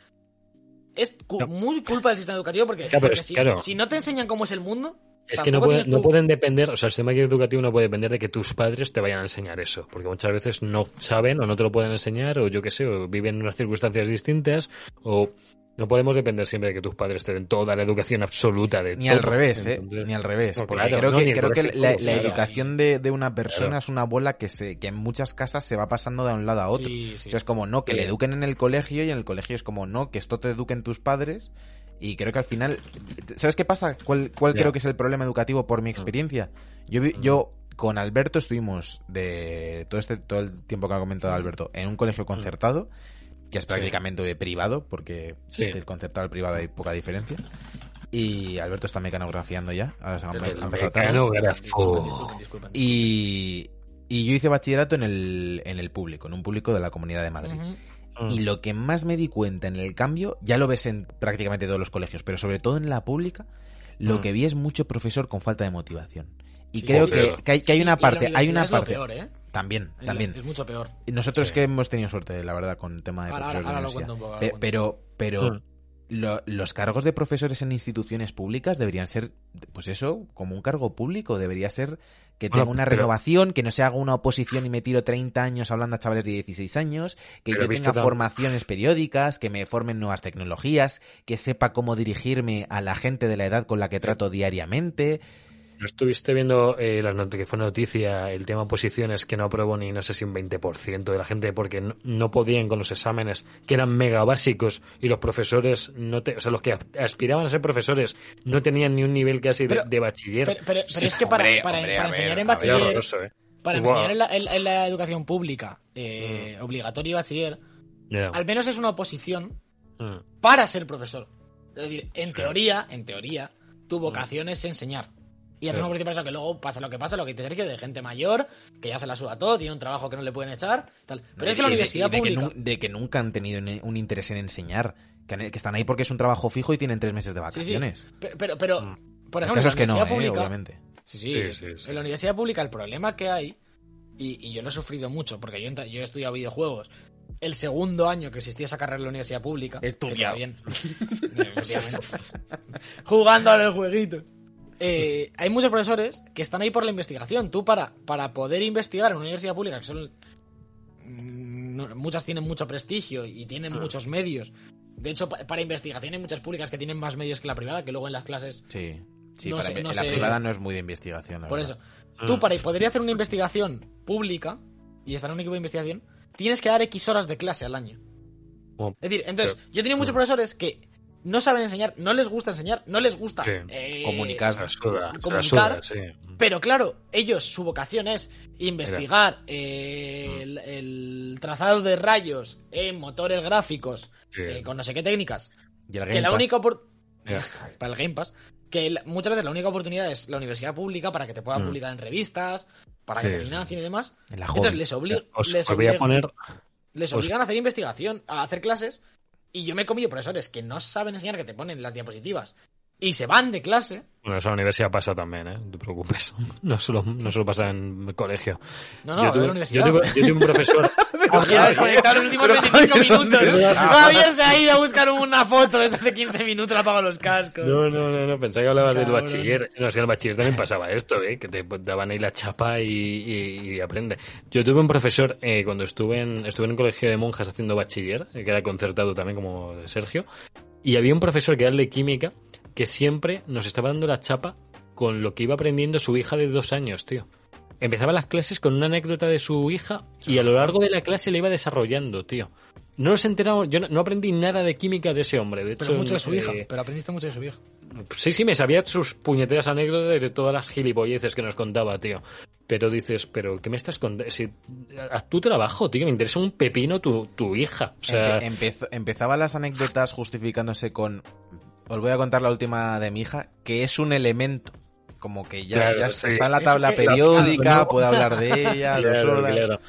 es cu- No. muy culpa del sistema educativo porque, es- si, claro. si no te enseñan cómo es el mundo, Es que no, puede- pueden depender, o sea, el sistema educativo no puede depender de que tus padres te vayan a enseñar eso, porque muchas veces no saben o no te lo pueden enseñar, o yo qué sé, o viven en unas circunstancias distintas, o no podemos depender siempre de que tus padres te den toda la educación absoluta de Ni al revés, ¿eh? Entonces- Ni al revés. No, porque claro, creo no, que, creo que la, la claro. educación de, de una persona Claro. es una bola que, se, que en muchas casas se va pasando de un lado a otro. Sí, sí. O sea, es como, no, que le Sí. eduquen en el colegio y en el colegio es como, no, que esto te eduquen tus padres. Y creo que al final, ¿sabes qué pasa? ¿Cuál, cuál creo que es el problema educativo por mi experiencia? Yo, Mm. yo con Alberto estuvimos de todo este todo el tiempo que ha comentado Alberto en un colegio concertado, que es Sí. prácticamente privado, porque Sí. del concertado al privado hay poca diferencia. Y Alberto está mecanografiando ya. Ahora se empezado tarde. mecanógrafo. Y, y yo hice bachillerato en el, en el público, en un público de la Comunidad de Madrid. Y lo que más me di cuenta en el cambio, ya lo ves en prácticamente todos los colegios, pero sobre todo en la pública, lo Mm. que vi es mucho profesor con falta de motivación. Y Sí, creo que, que hay, que hay una parte, hay una parte. peor, ¿eh? También, también. Es mucho peor. Nosotros Sí. que hemos tenido suerte, la verdad, con el tema de Ahora- profesores ahora- de ahora lo un poco, Pe- pero, pero Mm. lo- los cargos de profesores en instituciones públicas deberían ser, pues eso, como un cargo público. Debería ser que Bueno, tenga una pero- renovación, que no se haga una oposición y me tiro 30 años hablando a chavales de 16 años, que Pero yo tenga formaciones periódicas, que me formen nuevas tecnologías, que sepa cómo dirigirme a la gente de la edad con la que trato diariamente. ¿No estuviste viendo eh, la not- que fue noticia el tema posiciones que no aprobó ni no sé si un 20% de la gente porque no, no podían con los exámenes que eran mega básicos y los profesores no te, o sea los que aspiraban a ser profesores no tenían ni un nivel casi de, Pero- de bachiller Pero, pero- pero es que para, Hombre, para- hombre, para a ver, enseñar en bachiller, horroroso, ¿eh? para enseñar en la, en- en la educación pública, eh, obligatoria y bachiller, al menos es una oposición Mm. para ser profesor. Es decir, en Sí. teoría, en teoría, tu vocación es enseñar. Y oposición para eso, que luego pasa lo que pasa, lo que dice Sergio, de gente mayor, que ya se la suda todo, tiene un trabajo que no le pueden echar, tal. Pero es que la de- universidad y de que pública... de que nunca han tenido un- interés en enseñar. Que, han- que están ahí porque es un trabajo fijo y tienen tres meses de Sí, sí. vacaciones. Pero, pero, pero, Mm. por ejemplo, caso la es que no, eh, pública, obviamente. Sí, sí. Sí, sí, sí. En la universidad pública el problema que hay, y, y yo lo he sufrido mucho, porque yo, yo he estudiado videojuegos, el segundo año que existía esa carrera en la universidad pública. Estudiado. Efectivamente. Jugando al jueguito. Eh, hay muchos profesores que están ahí por la investigación. Tú para, para poder investigar en una universidad pública, que son... no- muchas tienen mucho prestigio y tienen Mm. muchos medios. De hecho, pa- para investigación hay muchas públicas que tienen más medios que la privada, que luego en las clases Sí. Sí, No para sé- inve- no la sé. privada no es muy de investigación, la Por verdad. eso. Tú, para poder hacer una investigación pública y estar en un equipo de investigación, tienes que dar X horas de clase al año. Oh, Es decir, entonces, pero- yo he tenido muchos profesores que no saben enseñar, no les gusta enseñar, no les gusta Sí. eh, Comunicar. Suda, comunicar, suda, sí. Pero claro, ellos, su vocación es investigar eh, Mm. el, el trazado de rayos en motores gráficos Sí. eh, con no sé qué técnicas. Y el Que la Pass, única para el Game Pass, que la- muchas veces la única oportunidad es la universidad pública para que te puedan Mm. publicar en revistas, para que te financien y demás. en la Entonces les, obli- Os, obligan- poner. les os- obligan a hacer investigación, a hacer clases, y yo me he comido profesores que no saben enseñar, que te ponen las diapositivas, y se van de clase. Bueno, eso en la universidad pasa también, ¿eh? No te preocupes. No solo, no solo pasa en colegio. No, no, yo, de tuve, la yo, universidad. tuve, yo tuve un profesor. Porque ha desconectado los últimos 25 minutos. Javier se ha ido a buscar una foto desde hace 15 minutos, le ha apagado los cascos. No, no, no, no, pensaba que hablabas del Cabrón. bachiller. No, si en el bachiller también pasaba esto, ¿eh? Que te daban ahí la chapa y, y- y aprende. Yo tuve un profesor eh, cuando estuve en, estuve en un colegio de monjas haciendo bachiller, eh, que era concertado también como de Sergio, y había un profesor que era el de química que siempre nos estaba dando la chapa con lo que iba aprendiendo su hija de dos años, tío. Empezaba las clases con una anécdota de su hija y a lo largo de la clase le iba desarrollando, tío. No nos enteramos, yo no, aprendí nada de química de ese hombre. De hecho, Pero mucho de su eh, hija. Pero aprendiste mucho de su hija. Sí, sí, me sabía sus puñeteras anécdotas de todas las gilipolleces que nos contaba, tío. Pero dices, pero ¿qué me estás contando? Si, haz tu trabajo, tío, me interesa un pepino tu, tu hija. O sea, Empe- empezó- empezaba las anécdotas justificándose con. Os voy a contar la última de mi hija, que es un elemento. Como que ya, Claro, ya sí. está en la tabla que- periódica, ¿no? puede hablar de ella, claro, horas. claro.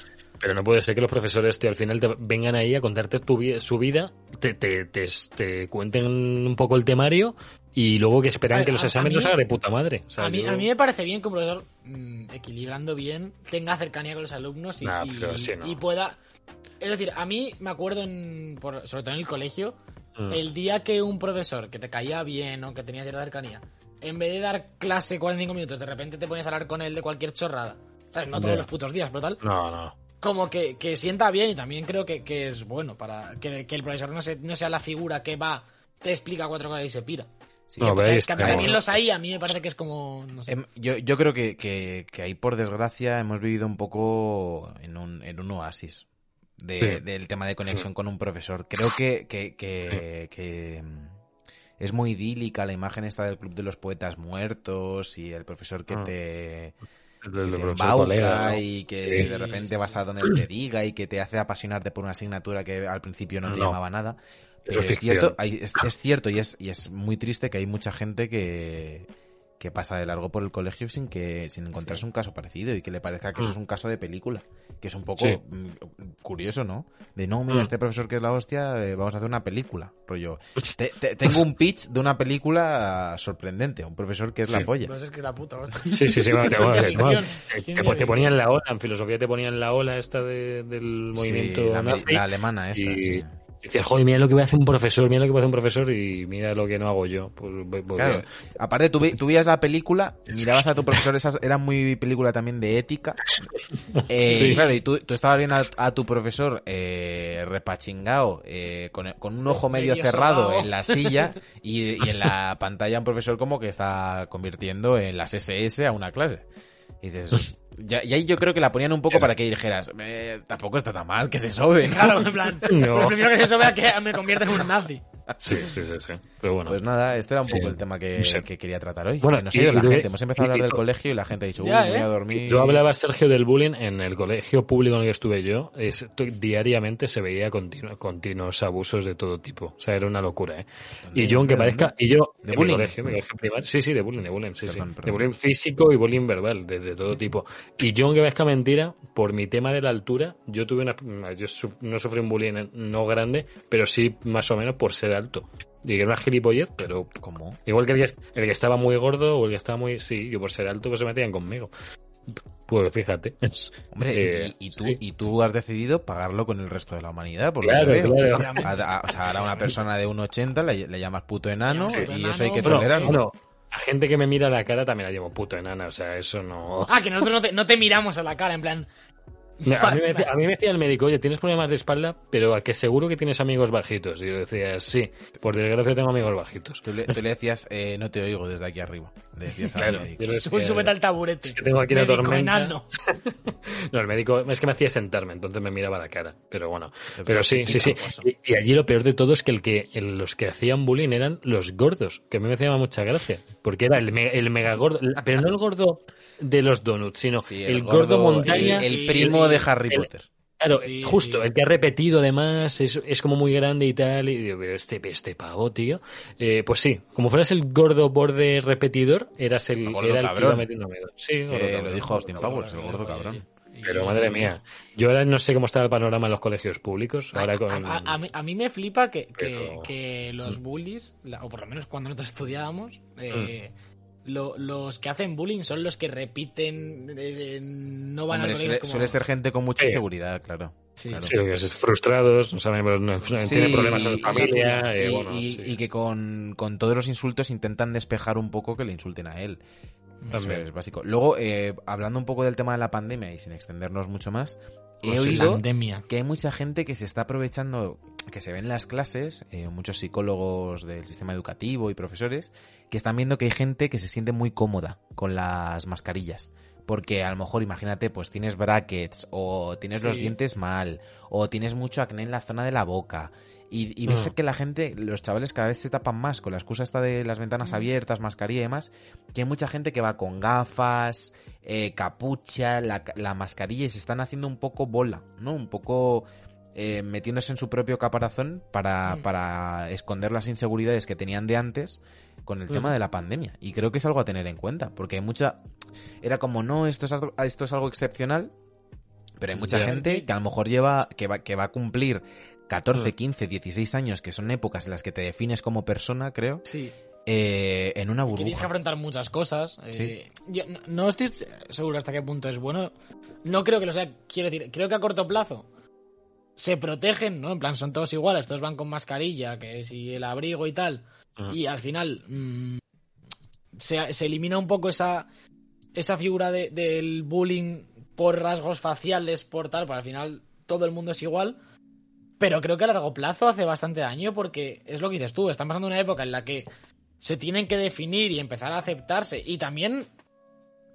Pero no puede ser que los profesores, tío, al final te vengan ahí a contarte tu vi- su vida, te, te, te, te cuenten un poco el temario y luego que esperan ver, que los exámenes los haga de puta madre. O sea, a, mí, yo- a mí me parece bien que un profesor, mm, equilibrando bien, tenga cercanía con los alumnos y, Nah, y- pero sí, no. y pueda... Es decir, a mí me acuerdo, en, por- sobre todo en el colegio, Mm. el día que un profesor que te caía bien o que tenía cierta cercanía, en vez de dar clase 45 minutos, de repente te ponías a hablar con él de cualquier chorrada. ¿Sabes? No todos los putos días, pero tal. No, no. Como que, que sienta bien y también creo que, que es bueno para que, que el profesor no, se, no sea la figura que va, te explica cuatro cosas y se pira. Sí, No, que- también los hay, a mí me parece que es como... No sé. Em, Yo, yo creo que, que, que ahí, por desgracia, hemos vivido un poco en un, en un oasis de- Sí. del tema de conexión con un profesor. Creo que, que, que- que, mm, es muy idílica la imagen esta del Club de los Poetas Muertos y el profesor que Ah. te, que te embauca y que Sí. de repente vas a donde te diga y que te hace apasionarte por una asignatura que al principio no te No. llamaba nada. Eso Pero es es, cierto, hay- es, es cierto y es, y es muy triste que hay mucha gente que, que pasa de largo por el colegio sin que sin encontrarse un caso parecido y que le parezca que eso Mm. es un caso de película. Que es un poco Sí. mm, curioso, ¿no? De no, mira, Mm. este profesor que es la hostia, eh, vamos a hacer una película. Rollo. Te- te- tengo un pitch de una película sorprendente. Un profesor que es la Sí. polla. Es que es la puta hostia. Sí, sí, sí, bueno, te, bueno, te- te- ponían la ola, en filosofía te ponían la ola esta de- del movimiento Sí, la, nazi. la alemana esta, y decías, joder, mira lo que voy a hacer un profesor, mira lo que va a hacer un profesor y mira lo que no hago yo. Pues, pues, pues, Claro. Aparte, tú, tú veías la película, mirabas a tu profesor, esa era muy película también de ética. Eh, Sí. Claro, y tú, tú estabas viendo a, a tu profesor eh, repachingao, eh, con, con un ojo medio, Medio cerrado en la silla y, y en la pantalla un profesor como que está convirtiendo en las SS a una clase. Y dices, ya- y ahí yo creo que la ponían un poco para que dijeras, "Eh, tampoco está tan mal que se sobe. Claro, en plan. No. Pues prefiero que eso vea que me convierta en un nazi. Sí, sí, sí, sí. Pero bueno. Pues nada, este era un poco Eh, el tema que, no sé. que quería tratar hoy. Bueno, Se nos y- ha ido la gente. Hemos empezado a hablar y- del colegio y la gente ha dicho, uy, Ya, me voy ¿eh? a dormir. Yo hablaba, Sergio, del bullying en el colegio público en el que estuve yo. Es, diariamente se veía continu- continuos abusos de todo tipo. O sea, era una locura, ¿eh? Y yo, aunque parezca... Y yo, ¿De bullying? colegio, colegio primario- sí, sí, de bullying, de bullying, sí, Perdón, sí. perdón. De bullying físico y bullying verbal, de, de todo tipo. Y yo, aunque parezca mentira, por mi tema de la altura, yo tuve una... Yo suf- no sufrí un bullying no grande, pero sí más o menos por ser alto. Y que era una gilipollez, pero ¿Cómo? igual que el que, el que estaba muy gordo o el que estaba muy... Sí, yo por ser alto pues se metían conmigo. Pues fíjate. Hombre, Eh, y, y tú, sí. y tú has decidido pagarlo con el resto de la humanidad, por lo Claro, que veo. claro. A- a- o sea, ahora a una persona de 1,80 le, le llamas puto enano Sí. y eso hay que tolerarlo. Bueno, a gente que me mira la cara también la llevo puto enana, o sea, eso no... Ah, que nosotros no te, no te miramos a la cara, en plan. A mí, me decía, a mí me decía el médico, oye, tienes problemas de espalda, pero a que seguro que tienes amigos bajitos. Y yo decía, sí, por desgracia tengo amigos bajitos. Tú le, tú le decías, eh, no te oigo desde aquí arriba. Le decías al Claro, médico. le Sube, decía- súbete al taburete. es que tengo aquí una Médico tormenta. enano. No, el médico es que me hacía sentarme, entonces me miraba la cara. Pero bueno, Pero pero sí, sí, sí. Y, y allí lo peor de todo es que el que el- los que hacían bullying eran los gordos, que a mí me hacía mucha gracia, porque era el, me- el mega gordo, pero no el gordo de los donuts, sino Sí, el, gordo, montaña. El, primo sí. de Harry El- Potter. Claro, Sí, justo, sí. el que ha repetido además es, es como muy grande y tal, y digo, pero este, este pavo, tío. Eh, pues sí, como fueras el gordo borde repetidor, eras el, gordo era el que cabrón. iba metiendo miedo. Sí, gordo Que cabrón, lo dijo gordo Austin. Powers, el gordo cabrón. Pero madre mía, yo ahora no sé cómo está el panorama en los colegios públicos. Ahora con... A, a- a mí, a mí me flipa que, que- Pero- que los bullies, la- o por lo menos cuando nosotros estudiábamos, eh, lo- los que hacen bullying son los que repiten, eh, no van Hombre, colegio suele, como- suele ser gente con mucha Sí. inseguridad, claro. Sí. Claro. Sí, es frustrados, no saben, no- no- Sí, tienen problemas en y- la familia. y, eh, bueno, y- sí. y que con, con todos los insultos intentan despejar un poco que le insulten a él. Eso es básico. Luego, eh, hablando un poco del tema de la pandemia y sin extendernos mucho más, he Pues oído Pandemia. que hay mucha gente que se está aprovechando, que se ve en las clases, eh, muchos psicólogos del sistema educativo y profesores, que están viendo que hay gente que se siente muy cómoda con las mascarillas. Porque a lo mejor, imagínate, pues tienes brackets, o tienes los dientes mal, o tienes mucho acné en la zona de la boca. Y, y ves Mm. que la gente, los chavales cada vez se tapan más con la excusa esta de las ventanas abiertas, mascarilla y demás, que hay mucha gente que va con gafas, eh, capucha, la, la mascarilla y se están haciendo un poco bola, ¿no? Un poco eh, metiéndose en su propio caparazón para, Mm. para esconder las inseguridades que tenían de antes con el tema de la pandemia. Y creo que es algo a tener en cuenta, porque hay mucha... Era como, no, esto es algo, esto es algo excepcional, pero hay mucha gente que a lo mejor lleva, que va, que va a cumplir 14, Mm. 15, 16 años, que son épocas en las que te defines como persona, creo, Sí. eh, en una Que tienes que burbuja. afrontar muchas cosas. eh, Sí. yo no, no estoy seguro hasta qué punto es bueno. No creo que lo sea. Quiero decir, creo que a corto plazo se protegen, ¿no? En plan, son todos iguales, todos van con mascarilla, que si el abrigo y tal. Ah. Y al final mm, se, se elimina un poco esa, esa figura de- del bullying por rasgos faciales, por tal, porque al final todo el mundo es igual. Pero creo que a largo plazo hace bastante daño porque es lo que dices tú, están pasando una época en la que se tienen que definir y empezar a aceptarse y también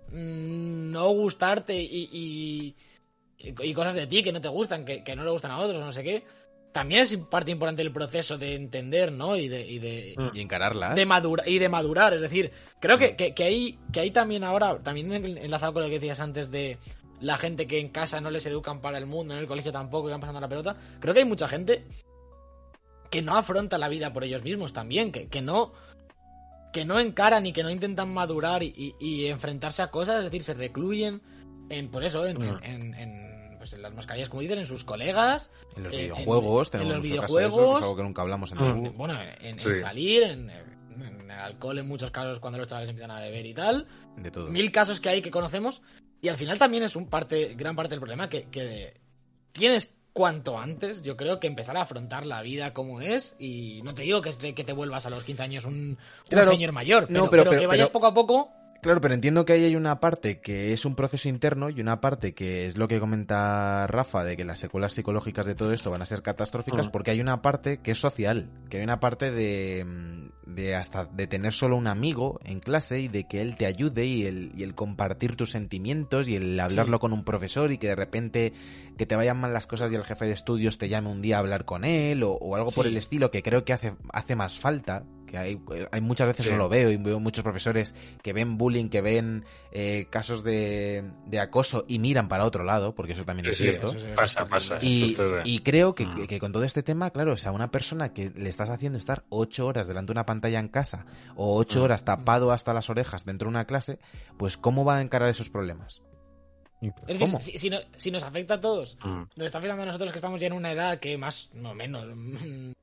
mm, no gustarte y, y, y cosas de ti que no te gustan, que, que no le gustan a otros o no sé qué. También es parte importante del proceso de entender, ¿no? Y de, y de, Y encararlas. de madura y de madurar. Es decir, creo que, que, que hay, que hay también ahora, también enlazado con lo que decías antes de la gente que en casa no les educan para el mundo, en el colegio tampoco, que van pasando la pelota. Creo que hay mucha gente que no afronta la vida por ellos mismos también, que, que no que no encaran y que no intentan madurar y, y- y enfrentarse a cosas, es decir, se recluyen en, pues eso, en, Mm. en- en, pues en las mascarillas, como dicen, en sus colegas, En los en- videojuegos, en- tenemos en los nuestro caso de eso, que videojuegos. es algo que nunca hablamos en Mm. el en- bueno, en, en Sí. salir, en, en el alcohol en muchos casos cuando los chavales empiezan a beber y tal. de todo. Mil casos que hay que conocemos. Y al final también es un parte, gran parte del problema que, que tienes cuanto antes, yo creo que empezar a afrontar la vida como es. Y no te digo que, te- que te vuelvas a los 15 años un, un Claro. señor mayor, pero, No, pero- pero pero- que vayas pero- poco a poco. Claro, pero entiendo que ahí hay una parte que es un proceso interno y una parte que es lo que comenta Rafa de que las secuelas psicológicas de todo esto van a ser catastróficas Mm. porque hay una parte que es social, que hay una parte de, mm, de hasta de tener solo un amigo en clase y de que él te ayude y el, y el compartir tus sentimientos y el hablarlo con un profesor y que de repente que te vayan mal las cosas y el jefe de estudios te llame un día a hablar con él o, o algo por el estilo que creo que hace, hace más falta. Que hay, hay muchas veces Sí. no lo veo y veo muchos profesores que ven bullying, que ven eh, casos de, de acoso y miran para otro lado, porque eso también es Sí, cierto. eso sí. Pasa, pasa. Y, sucede. y creo que, Mm. que con todo este tema, claro, o sea, una persona que le estás haciendo estar ocho horas delante de una pantalla en casa o ocho Mm. horas tapado hasta las orejas dentro de una clase, pues ¿cómo va a encarar esos problemas? Es si, si no- si nos afecta a todos, Mm. nos está afectando a nosotros que estamos ya en una edad que más o menos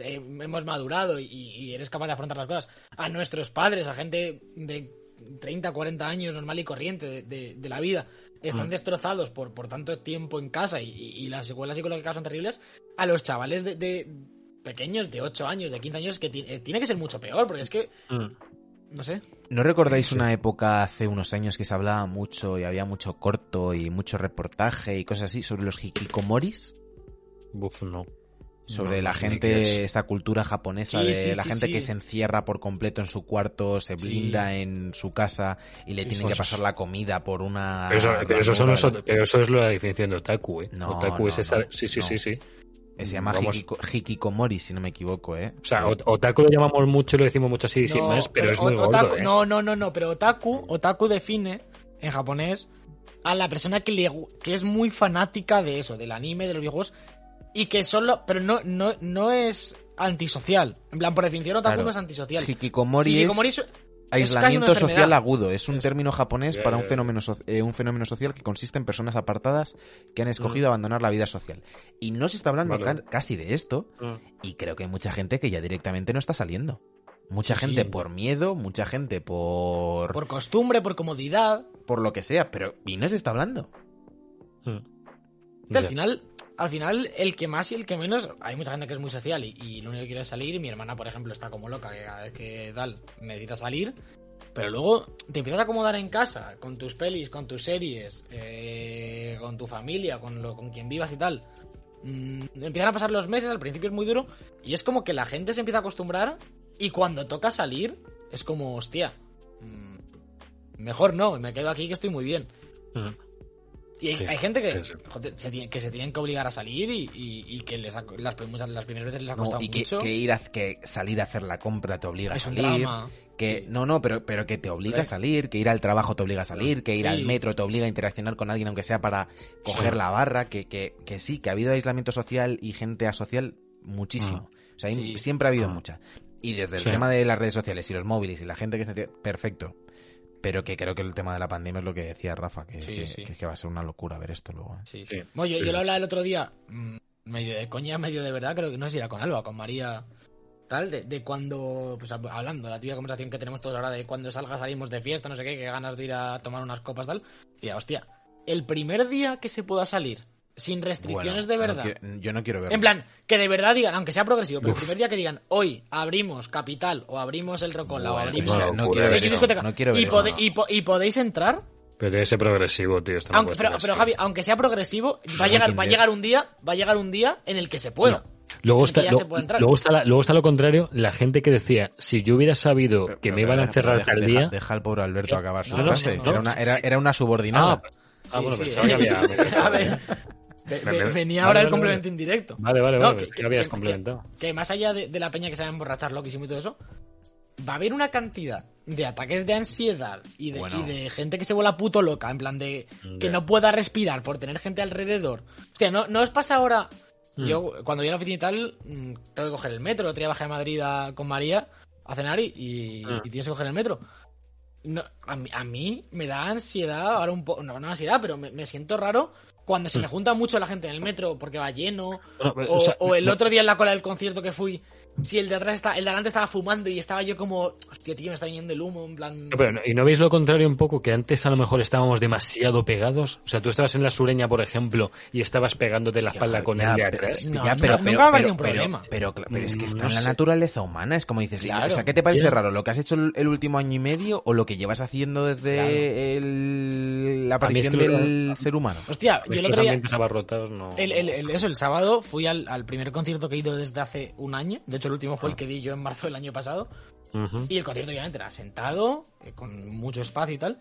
eh, hemos madurado y, y eres capaz de afrontar las cosas, a nuestros padres, a gente de 30, 40 años normal y corriente de, de- de la vida, están Mm. destrozados por, por tanto tiempo en casa y, las secuelas psicológicas son terribles, a los chavales de, de pequeños, de 8 años, de 15 años, que eh, tiene que ser mucho peor, porque es que, Mm. no sé. ¿No recordáis una época hace unos años que se hablaba mucho y había mucho corto y mucho reportaje y cosas así sobre los hikikomoris? Buf, no. Sobre No, la gente, es. esta cultura japonesa Sí, de sí, la sí, gente sí. que se encierra por completo en su cuarto, se Sí. blinda en su casa y le tienen que eso pasar la comida por una... Pero eso, pero eso son los ranura. ot- pero eso es la definición de otaku, ¿eh? No, otaku no, es esa... no, sí, sí, no. sí, sí. Se llama hikiko- hikikomori, si no me equivoco, ¿eh? O sea, ot- otaku lo llamamos mucho y lo decimos mucho así sin No, más, pero, es muy gordo, ¿eh? No, no, no, no, pero otaku, otaku define en japonés a la persona que, le, que es muy fanática de eso, del anime, de los videojuegos, y que solo, pero no, no, no es antisocial. En plan, por definición, otaku Claro. no es antisocial. Hikikomori, Hikikomori es es- aislamiento social agudo. Es un Es- término japonés para un fenómeno, so- eh, un fenómeno social que consiste en personas apartadas que han escogido abandonar la vida social. Y no se está hablando Vale. ca- casi de esto, Mm. y creo que hay mucha gente que ya directamente no está saliendo. Mucha Sí, gente sí. por miedo, mucha gente por, por por costumbre, por comodidad. lo que sea, pero y no se está hablando. Mm. Al final, al final, el que más y el que menos, hay mucha gente que es muy social y, lo único que quiere es salir. Mi hermana, por ejemplo, está como loca, que cada vez que tal, necesita salir. Pero luego te empiezas a acomodar en casa, con tus pelis, con tus series, eh, con tu familia, con, lo, con quien vivas y tal. Mm, empiezan a pasar los meses, al principio es muy duro, y es como que la gente se empieza a acostumbrar, y cuando toca salir, es como, hostia, mm, mejor no, me quedo aquí que estoy muy bien. Y hay, Sí, hay gente que, sí, sí. joder, se tiene- que se tienen que obligar a salir y, y- y que les ha- las, primeras- las primeras veces les ha No, costado y que, mucho. que ir a, que salir a hacer la compra te obliga es a un salir. drama. Que, Sí. no, no, pero, pero que te obliga a Sí. salir, que ir al trabajo te obliga a salir, que ir Sí. al metro te obliga a interaccionar con alguien aunque sea para coger Sí. la barra, que, que, que sí, que ha habido aislamiento social y gente asocial muchísimo. O sea, hay- siempre ha habido Ah. mucha. Y desde el Sí. tema de las redes sociales y los móviles y la gente que se... Perfecto. Pero que creo que el tema de la pandemia es lo que decía Rafa, que, Sí, que- sí. que es que va a ser una locura ver esto luego. ¿eh? Sí. Sí. Bueno, yo, Sí, yo lo hablaba el otro día, mm, medio de coña, medio de verdad, creo que no sé si era con Alba, con María, tal, de, de cuando, pues hab- hablando, la típica conversación que tenemos todos ahora de cuando salga salimos de fiesta, no sé qué, que ganas de ir a tomar unas copas, tal. Decía, hostia, el primer día que se pueda salir sin restricciones Bueno, de no verdad. quiero- yo no quiero verlo. En plan, que de verdad digan, aunque sea progresivo, pero Uf. el primer día que digan, hoy abrimos Capital o abrimos el Rocola o Bueno, abrimos o no locura quiero ver eso. no quiero ver y, eso, pode- no. y po- y podéis entrar, Pero tiene que ser progresivo, tío. esto no aunque, pero. Javi, aunque sea progresivo, va a No, llegar, Kinder. va a llegar un día, va a llegar un día en el que se pueda. Luego está, lo- se puede entrar. luego, está la- luego está lo contrario, la gente que decía, si yo hubiera sabido Pero- que pero- me iban a encerrar tal deja- día... Deja al pobre Alberto ¿Qué? acabar su No, no, frase. no, era, no. una, era, era una subordinada. Ah, ah, bueno, Sí, pensaba sí. que había... A ver, ve- ve- venía vale, ahora el complemento indirecto. Vale, vale, No, vale, que- pensé que habías que- complementado. Que más allá de, de la peña que se va a emborrachar loquísimo y todo eso, va a haber una cantidad de ataques de ansiedad y de, Bueno. y de gente que se vuela puto loca, en plan de que no pueda respirar por tener gente alrededor. Hostia, ¿no, no os pasa ahora? Mm. Yo, cuando yo a la oficina y tal, mm, tengo que coger el metro. El otro día bajé a Madrid a- con María a cenar y, y, Mm. y tienes que coger el metro. No, a, mí, a mí me da ansiedad, ahora un poco, no, no ansiedad, pero me, me siento raro cuando se me junta mucho la gente en el metro porque va lleno. O, o el otro día en la cola del concierto que fui, si el de atrás está, el de adelante estaba fumando y estaba yo como, hostia, tío, me está viniendo el humo, en plan. No, pero ¿Y no veis lo contrario un poco? Que antes a lo mejor estábamos demasiado pegados. O sea, tú estabas en la sureña, por ejemplo, y estabas pegándote la espalda con Ya, el de pero- atrás. No, ya, pero, nunca pero, pero, un problema. pero, pero, pero es que está no en la sé. naturaleza humana, es como dices, Claro. o sea, ¿qué te parece raro? ¿Lo que has hecho el, el último año y medio o lo que llevas haciendo desde Claro. el- la es aparición lo- del ser humano? Hostia, yo no... El, el- el- eso, el sábado fui al, al primer concierto que he ido desde hace un año. De hecho, el último fue el que di yo en marzo del año pasado. Ujú. Y el concierto, obviamente, era sentado, eh, con mucho espacio y tal.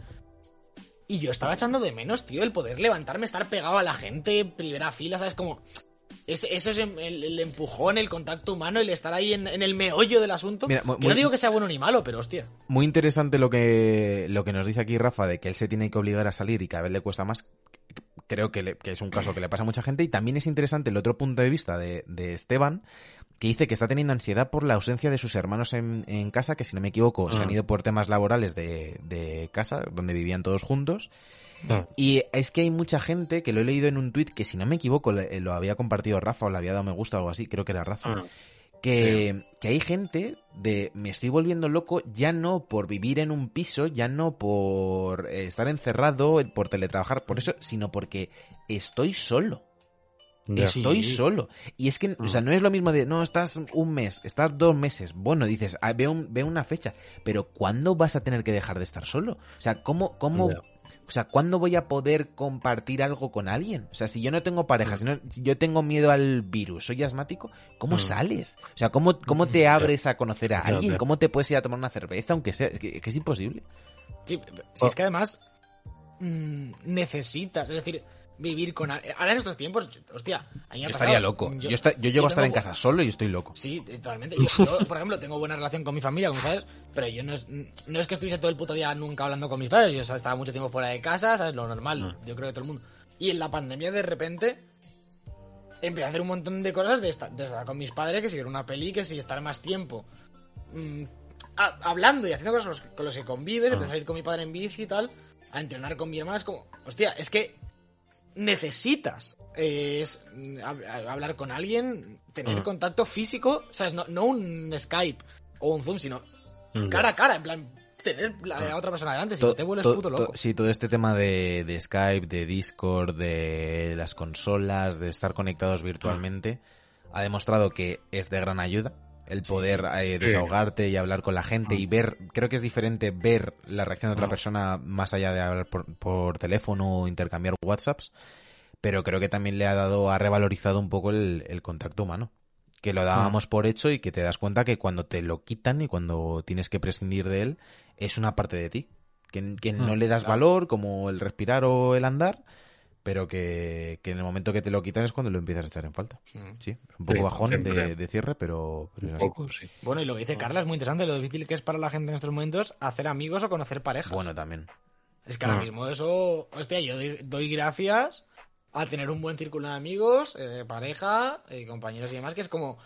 Y yo estaba echando de menos, tío, el poder levantarme, estar pegado a la gente, primera fila, ¿sabes? Como. es- eso es el, el empujón, el contacto humano, el estar ahí en, en el meollo del asunto. Mira, mu- Que no muy- digo que sea bueno ni malo, pero hostia. Muy interesante lo que, lo que nos dice aquí Rafa de que él se tiene que obligar a salir y cada vez le cuesta más. Creo que, le- que es un caso que le pasa a mucha gente. Y también es interesante el otro punto de vista de, de Esteban, que dice que está teniendo ansiedad por la ausencia de sus hermanos en, en casa, que si no me equivoco se han Mm. ido por temas laborales de, de casa, donde vivían todos juntos. Ah, Y es que hay mucha gente que lo he leído en un tuit que si no me equivoco le- lo había compartido Rafa o le había dado me gusta o algo así, creo que era Rafa, ah. que, que hay gente de me estoy volviendo loco ya no por vivir en un piso, ya no por eh, estar encerrado, por teletrabajar, por eso, sino porque estoy solo. Ya. Estoy Sí. solo. Y es que, o sea, Mm. no es lo mismo de, no, estás un mes, estás dos meses. Bueno, dices, ah, ve, un- ve una fecha. Pero ¿cuándo vas a tener que dejar de estar solo? O sea, ¿cómo, cómo, Ya. o sea, ¿cuándo voy a poder compartir algo con alguien? O sea, si yo no tengo pareja, Mm. si, no- si yo tengo miedo al virus, soy asmático, ¿cómo Mm. sales? O sea, ¿cómo, cómo te abres a conocer a alguien? ¿Cómo te puedes ir a tomar una cerveza, aunque sea? Es que, que es imposible. Sí, si es que además mm, necesitas, es decir, vivir con... Ahora en estos tiempos, hostia, a mí me ha Yo estaría loco. Yo, llego a estar en casa solo y estoy loco. Sí, totalmente. Yo, yo, por ejemplo, tengo buena relación con mi familia, como sabes, pero yo no es, no es que estuviese todo el puto día nunca hablando con mis padres. Yo estaba mucho tiempo fuera de casa, ¿sabes? Lo normal, yo creo que todo el mundo. Y en la pandemia, de repente, empecé a hacer un montón de cosas de estar, de estar con mis padres, que si ver una peli, que si estar más tiempo mm, a- hablando y haciendo cosas con los, con los que convives, empecé a ir con mi padre en bici y tal, a entrenar con mi hermana. Es como, hostia, es que necesitas eh, es, mm, hab- hablar con alguien, tener Mm. contacto físico, ¿sabes? No, no un Skype o un Zoom, sino Ya. cara a cara, en plan, tener la, a otra persona delante, si To- no te vuelves to- puto to- loco. sí, todo este tema de, de Skype, de Discord, de las consolas, de estar conectados virtualmente, ha demostrado que es de gran ayuda el poder eh, desahogarte y hablar con la gente y ver, creo que es diferente ver la reacción de otra Mm. persona más allá de hablar por, por teléfono o intercambiar WhatsApps, pero creo que también le ha dado, ha revalorizado un poco el, el contacto humano. Que lo dábamos por hecho y que te das cuenta que cuando te lo quitan y cuando tienes que prescindir de él, es una parte de ti. Que, que no le das valor, como el respirar o el andar, pero que, que en el momento que te lo quitan es cuando lo empiezas a echar en falta. Sí, es un poco Sí, bajón de, cierre, pero, Un poco, sí. Bueno, y lo que dice Carla es muy interesante, lo difícil que es para la gente en estos momentos hacer amigos o conocer parejas. Bueno, también. Es que ahora Ah. mismo eso, hostia, yo doy, doy gracias a tener un buen círculo de amigos, eh, pareja, eh, compañeros y demás, que es como,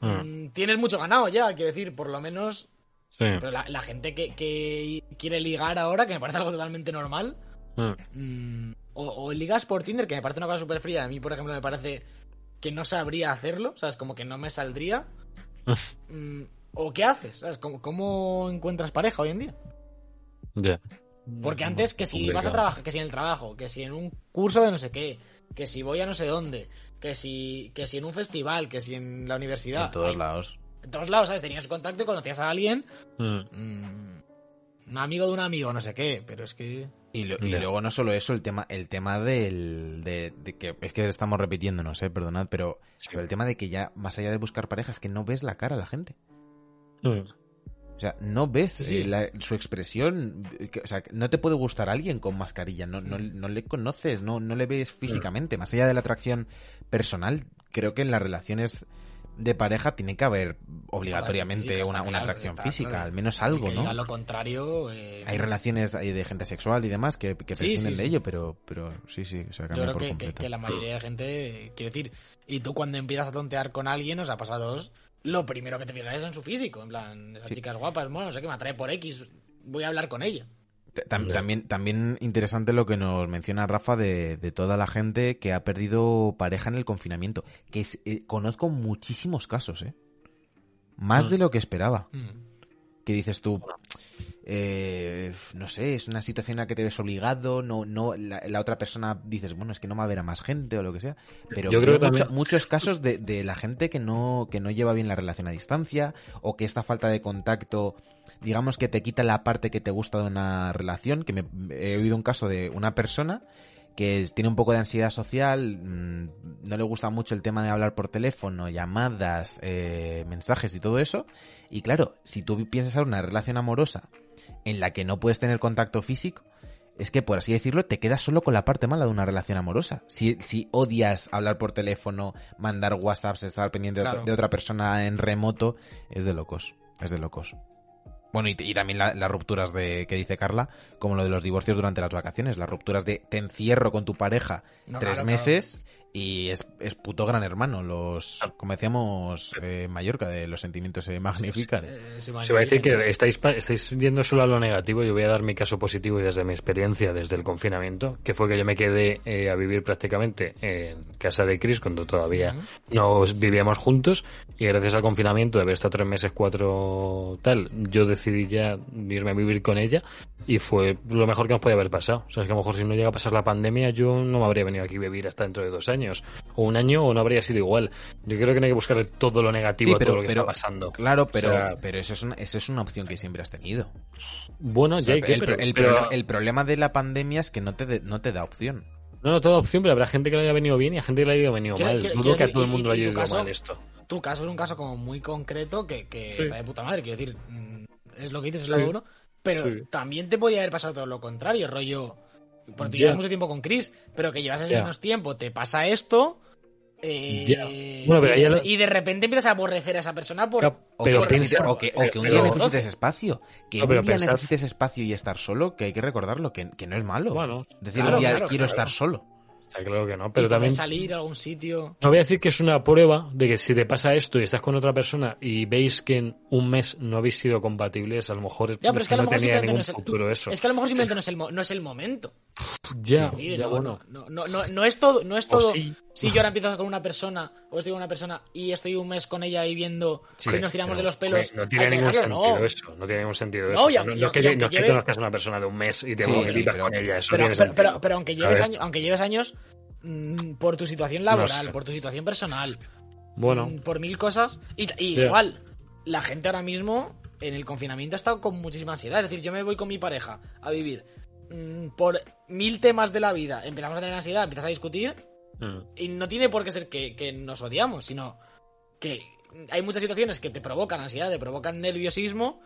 Ah. mm, tienes mucho ganado ya, quiero decir, por lo menos, Sí. pero la, la gente que, que quiere ligar ahora, que me parece algo totalmente normal, Ah. mm, o, o ligas por Tinder, que me parece una cosa súper fría, a mí, por ejemplo, me parece que no sabría hacerlo, ¿sabes? Como que no me saldría. Mm, ¿O qué haces? ¿Sabes? ¿Cómo, ¿Cómo encuentras pareja hoy en día? Ya. Porque antes que si vas a trabajar, que si en el trabajo, que si en un curso de no sé qué, que si voy a no sé dónde, que si, que si en un festival, que si en la universidad. en todos Hay- lados. En todos lados, ¿sabes? Tenías contacto y conocías a alguien, Mm. mm, un amigo de un amigo, no sé qué, pero es que... Y, lo- y Ya. luego no solo eso, el tema, el tema del, de, de que es que estamos repitiéndonos, eh, perdonad, pero, Sí. pero el tema de que ya, más allá de buscar parejas, que no ves la cara a la gente. Mm. O sea, no ves Sí, eh, la- su expresión. que- o sea, no te puede gustar alguien con mascarilla. No, no, no le conoces, no, no le ves físicamente. Más allá de la atracción personal, creo que en las relaciones de pareja tiene que haber obligatoriamente física, una, una claro, atracción está física, claro. al menos algo, ¿no? diga lo contrario... eh, Hay relaciones ahí de gente sexual y demás que, que Sí, prescinden sí, de sí. ello, pero, pero sí, sí, se Yo cambia creo por que, que- completo. que la mayoría de gente, quiero decir, y tú cuando empiezas a tontear con alguien, os ha pasado dos, lo primero que te fijas es en su físico, en plan, esa Sí. chica es guapa, es mono, no sé qué, me atrae por X, voy a hablar con ella. También, también interesante lo que nos menciona Rafa de, de toda la gente que ha perdido pareja en el confinamiento. Que es- eh, conozco muchísimos casos, ¿eh? Más Mm. de lo que esperaba. Que dices tú, eh, no sé, es una situación en la que te ves obligado, no, no, la, la otra persona dices, bueno, es que no va a ver a más gente o lo que sea. Pero Yo creo veo que mucho- también- muchos casos de, de la gente que no, que no lleva bien la relación a distancia o que esta falta de contacto, digamos que te quita la parte que te gusta de una relación, que me, he oído un caso de una persona que tiene un poco de ansiedad social, mm, no le gusta mucho el tema de hablar por teléfono, llamadas, eh, mensajes y todo eso. Y claro, si tú piensas en una relación amorosa en la que no puedes tener contacto físico, es que por así decirlo te quedas solo con la parte mala de una relación amorosa. Si, si odias hablar por teléfono, mandar WhatsApps, estar pendiente de otra- Claro. de otra persona en remoto, es de locos, es de locos. Bueno, y, y también la- las rupturas de que dice Carla, como lo de los divorcios durante las vacaciones, las rupturas de te encierro con tu pareja No, tres claro, meses Y es, es puto gran hermano, los, Ah. como decíamos, eh, Mallorca, de los sentimientos se magnifican. Se va a decir que estáis, estáis yendo solo a lo negativo. Yo voy a dar mi caso positivo y desde mi experiencia, desde el confinamiento, que fue que yo me quedé eh, a vivir prácticamente en casa de Chris cuando todavía no vivíamos juntos. Y gracias al confinamiento, de haber estado tres meses, cuatro tal, yo decidí ya irme a vivir con ella. Y fue lo mejor que nos podía haber pasado. O sea, es que a lo mejor si no llega a pasar la pandemia, yo no me habría venido aquí a vivir hasta dentro de dos años. O un año, o no habría sido igual. Yo creo que no hay que buscar todo lo negativo Sí, a todo lo que pero- está pasando. Claro, pero, O sea- pero eso, es una, eso es una opción que siempre has tenido. Bueno, O sea, ya hay que, el, pero- el pero- problema, el problema de la pandemia es que no te, de- no te da opción. No, no, toda opción, pero habrá gente que le haya venido bien y a gente que le haya venido mal. quiero- Dudo que a todo el mundo le haya ido caso- mal esto. Tu caso es un caso como muy concreto que, que Sí. está de puta madre. Quiero decir, mm, es lo que dices, es Sí. lo de uno. Pero Sí. también te podía haber pasado todo lo contrario, rollo. Porque tú llevas mucho tiempo con Chris, pero que llevas Ya. menos tiempo, te pasa esto. eh, Ya. Bueno, pero y, lo- de repente empiezas a aborrecer a esa persona por. Claro, O, Pero que, piensa- necesites- o que, o que un pero- día necesites espacio. Que No, un día pensad- necesites espacio y estar solo, que hay que recordarlo, que, que no es malo. Bueno, Decir claro, un día claro, quiero claro. estar solo. Está claro que no, pero también... salir a algún sitio. No voy a decir que es una prueba de que si te pasa esto y estás con otra persona y veis que en un mes no habéis sido compatibles, a lo mejor Ya, pero es que a lo no mejor tenía ningún no es el. futuro eso. Es que a lo mejor simplemente no es el, no es el momento. Ya, Sí, ya no, bueno. no, no, no, no es todo, no es todo. sí. Si yo ahora empiezo con una persona, o estoy con una persona y estoy un mes con ella y viendo Sí, que nos tiramos pero, de los pelos. No tiene ningún dejarlo, sentido no. eso, no tiene ningún sentido No, eso. O sea, y no, es que, y aunque no es que lleve- conozcas a una persona de un mes y te Sí, con ella, eso Pero, tiene pero, pero, pero aunque lleves años, aunque lleves años por tu situación laboral, sé. por tu situación personal, Bueno, mm, por mil cosas, y, igual, la gente ahora mismo en el confinamiento ha estado con muchísima ansiedad. Es decir, yo me voy con mi pareja a vivir mm, por mil temas de la vida, empezamos a tener ansiedad, empiezas a discutir, mm, y no tiene por qué ser que, que nos odiamos, sino que hay muchas situaciones que te provocan ansiedad, te provocan nerviosismo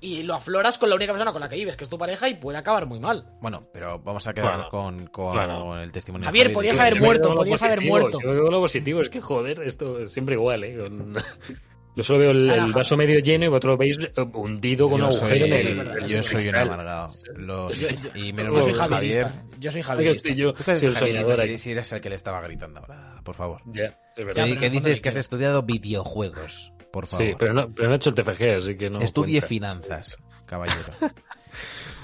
y lo afloras con la única persona con la que vives, que es tu pareja, y puede acabar muy mal. Bueno, pero vamos a quedar Bueno, con, con claro. el testimonio. de Javier, Javi de podías que- haber Yo muerto, lo podías haber positivo, muerto. Yo con lo positivo, es que joder, esto es siempre igual, ¿eh? Con- Yo solo veo el, vaso medio lleno y vosotros veis eh, hundido con un Yo agujero soy, en el, yo soy un amargado. Los- Yo- yo- y menos Yo mal soy. Javier. Yo soy estoy yo, soy el si- eres el que le estaba gritando ahora, por favor. Ya, es ¿Qué, verdad. dices que has estudiado videojuegos? Por favor. Sí, pero no, pero no he hecho el TFG, así que no. Estudie cuenta. finanzas, caballero.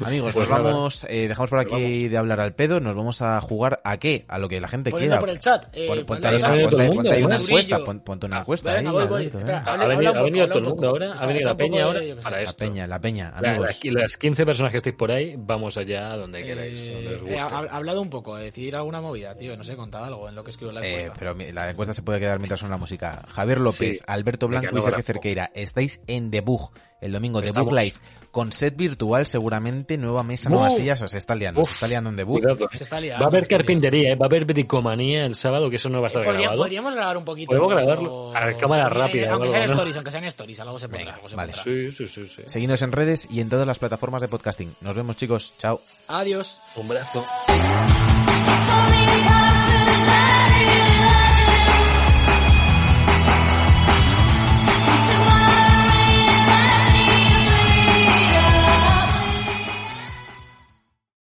Amigos, Pues nos vamos, eh, dejamos por aquí de hablar al pedo, nos vamos a jugar a qué, a lo que la gente quiera. por el chat. eh, Pon- ponte ahí ponte- todo el mundo, ponte ahí una encuesta, pon- ponte una Va, encuesta venga, ahí, voy, voy. Alberto, Espera, venga. Ha, habla- venido, un ha poco, venido habla todo el un mundo poco. ahora, Echa- ha venido echa la un poco peña de- ahora yo qué sé. para La esto. peña, la peña, La- amigos. las, las 15 personas que estáis por ahí, vamos allá a donde queráis, donde os Eh, guste. eh, ha- ha hablado un poco, de decir alguna movida, tío. No sé, contad algo en lo que escribo en la Eh, encuesta. pero mi- la encuesta se puede quedar mientras suena la música. Javier López, Sí. Alberto Blanco y Sergio. Cerqueira, estáis en Debug el domingo de. Bug Live con set virtual, seguramente nueva mesa, Uf. nuevas sillas, os está liando, Uf, se está liando en. Cuidado, eh. Se está liando. Va a haber se carpintería, eh, va a haber bricomanía el sábado, que eso no va a estar Podría- grabado. podríamos grabar un poquito. Podemos grabarlo a cámara Eh, rápida o Aunque sean stories, aunque sean stories, algo se pondrá. Venga, algo se vale. Sí, sí, sí, sí. Seguidnos en redes y en todas las plataformas de podcasting. Nos vemos chicos, chao. Adiós. Un brazo. Told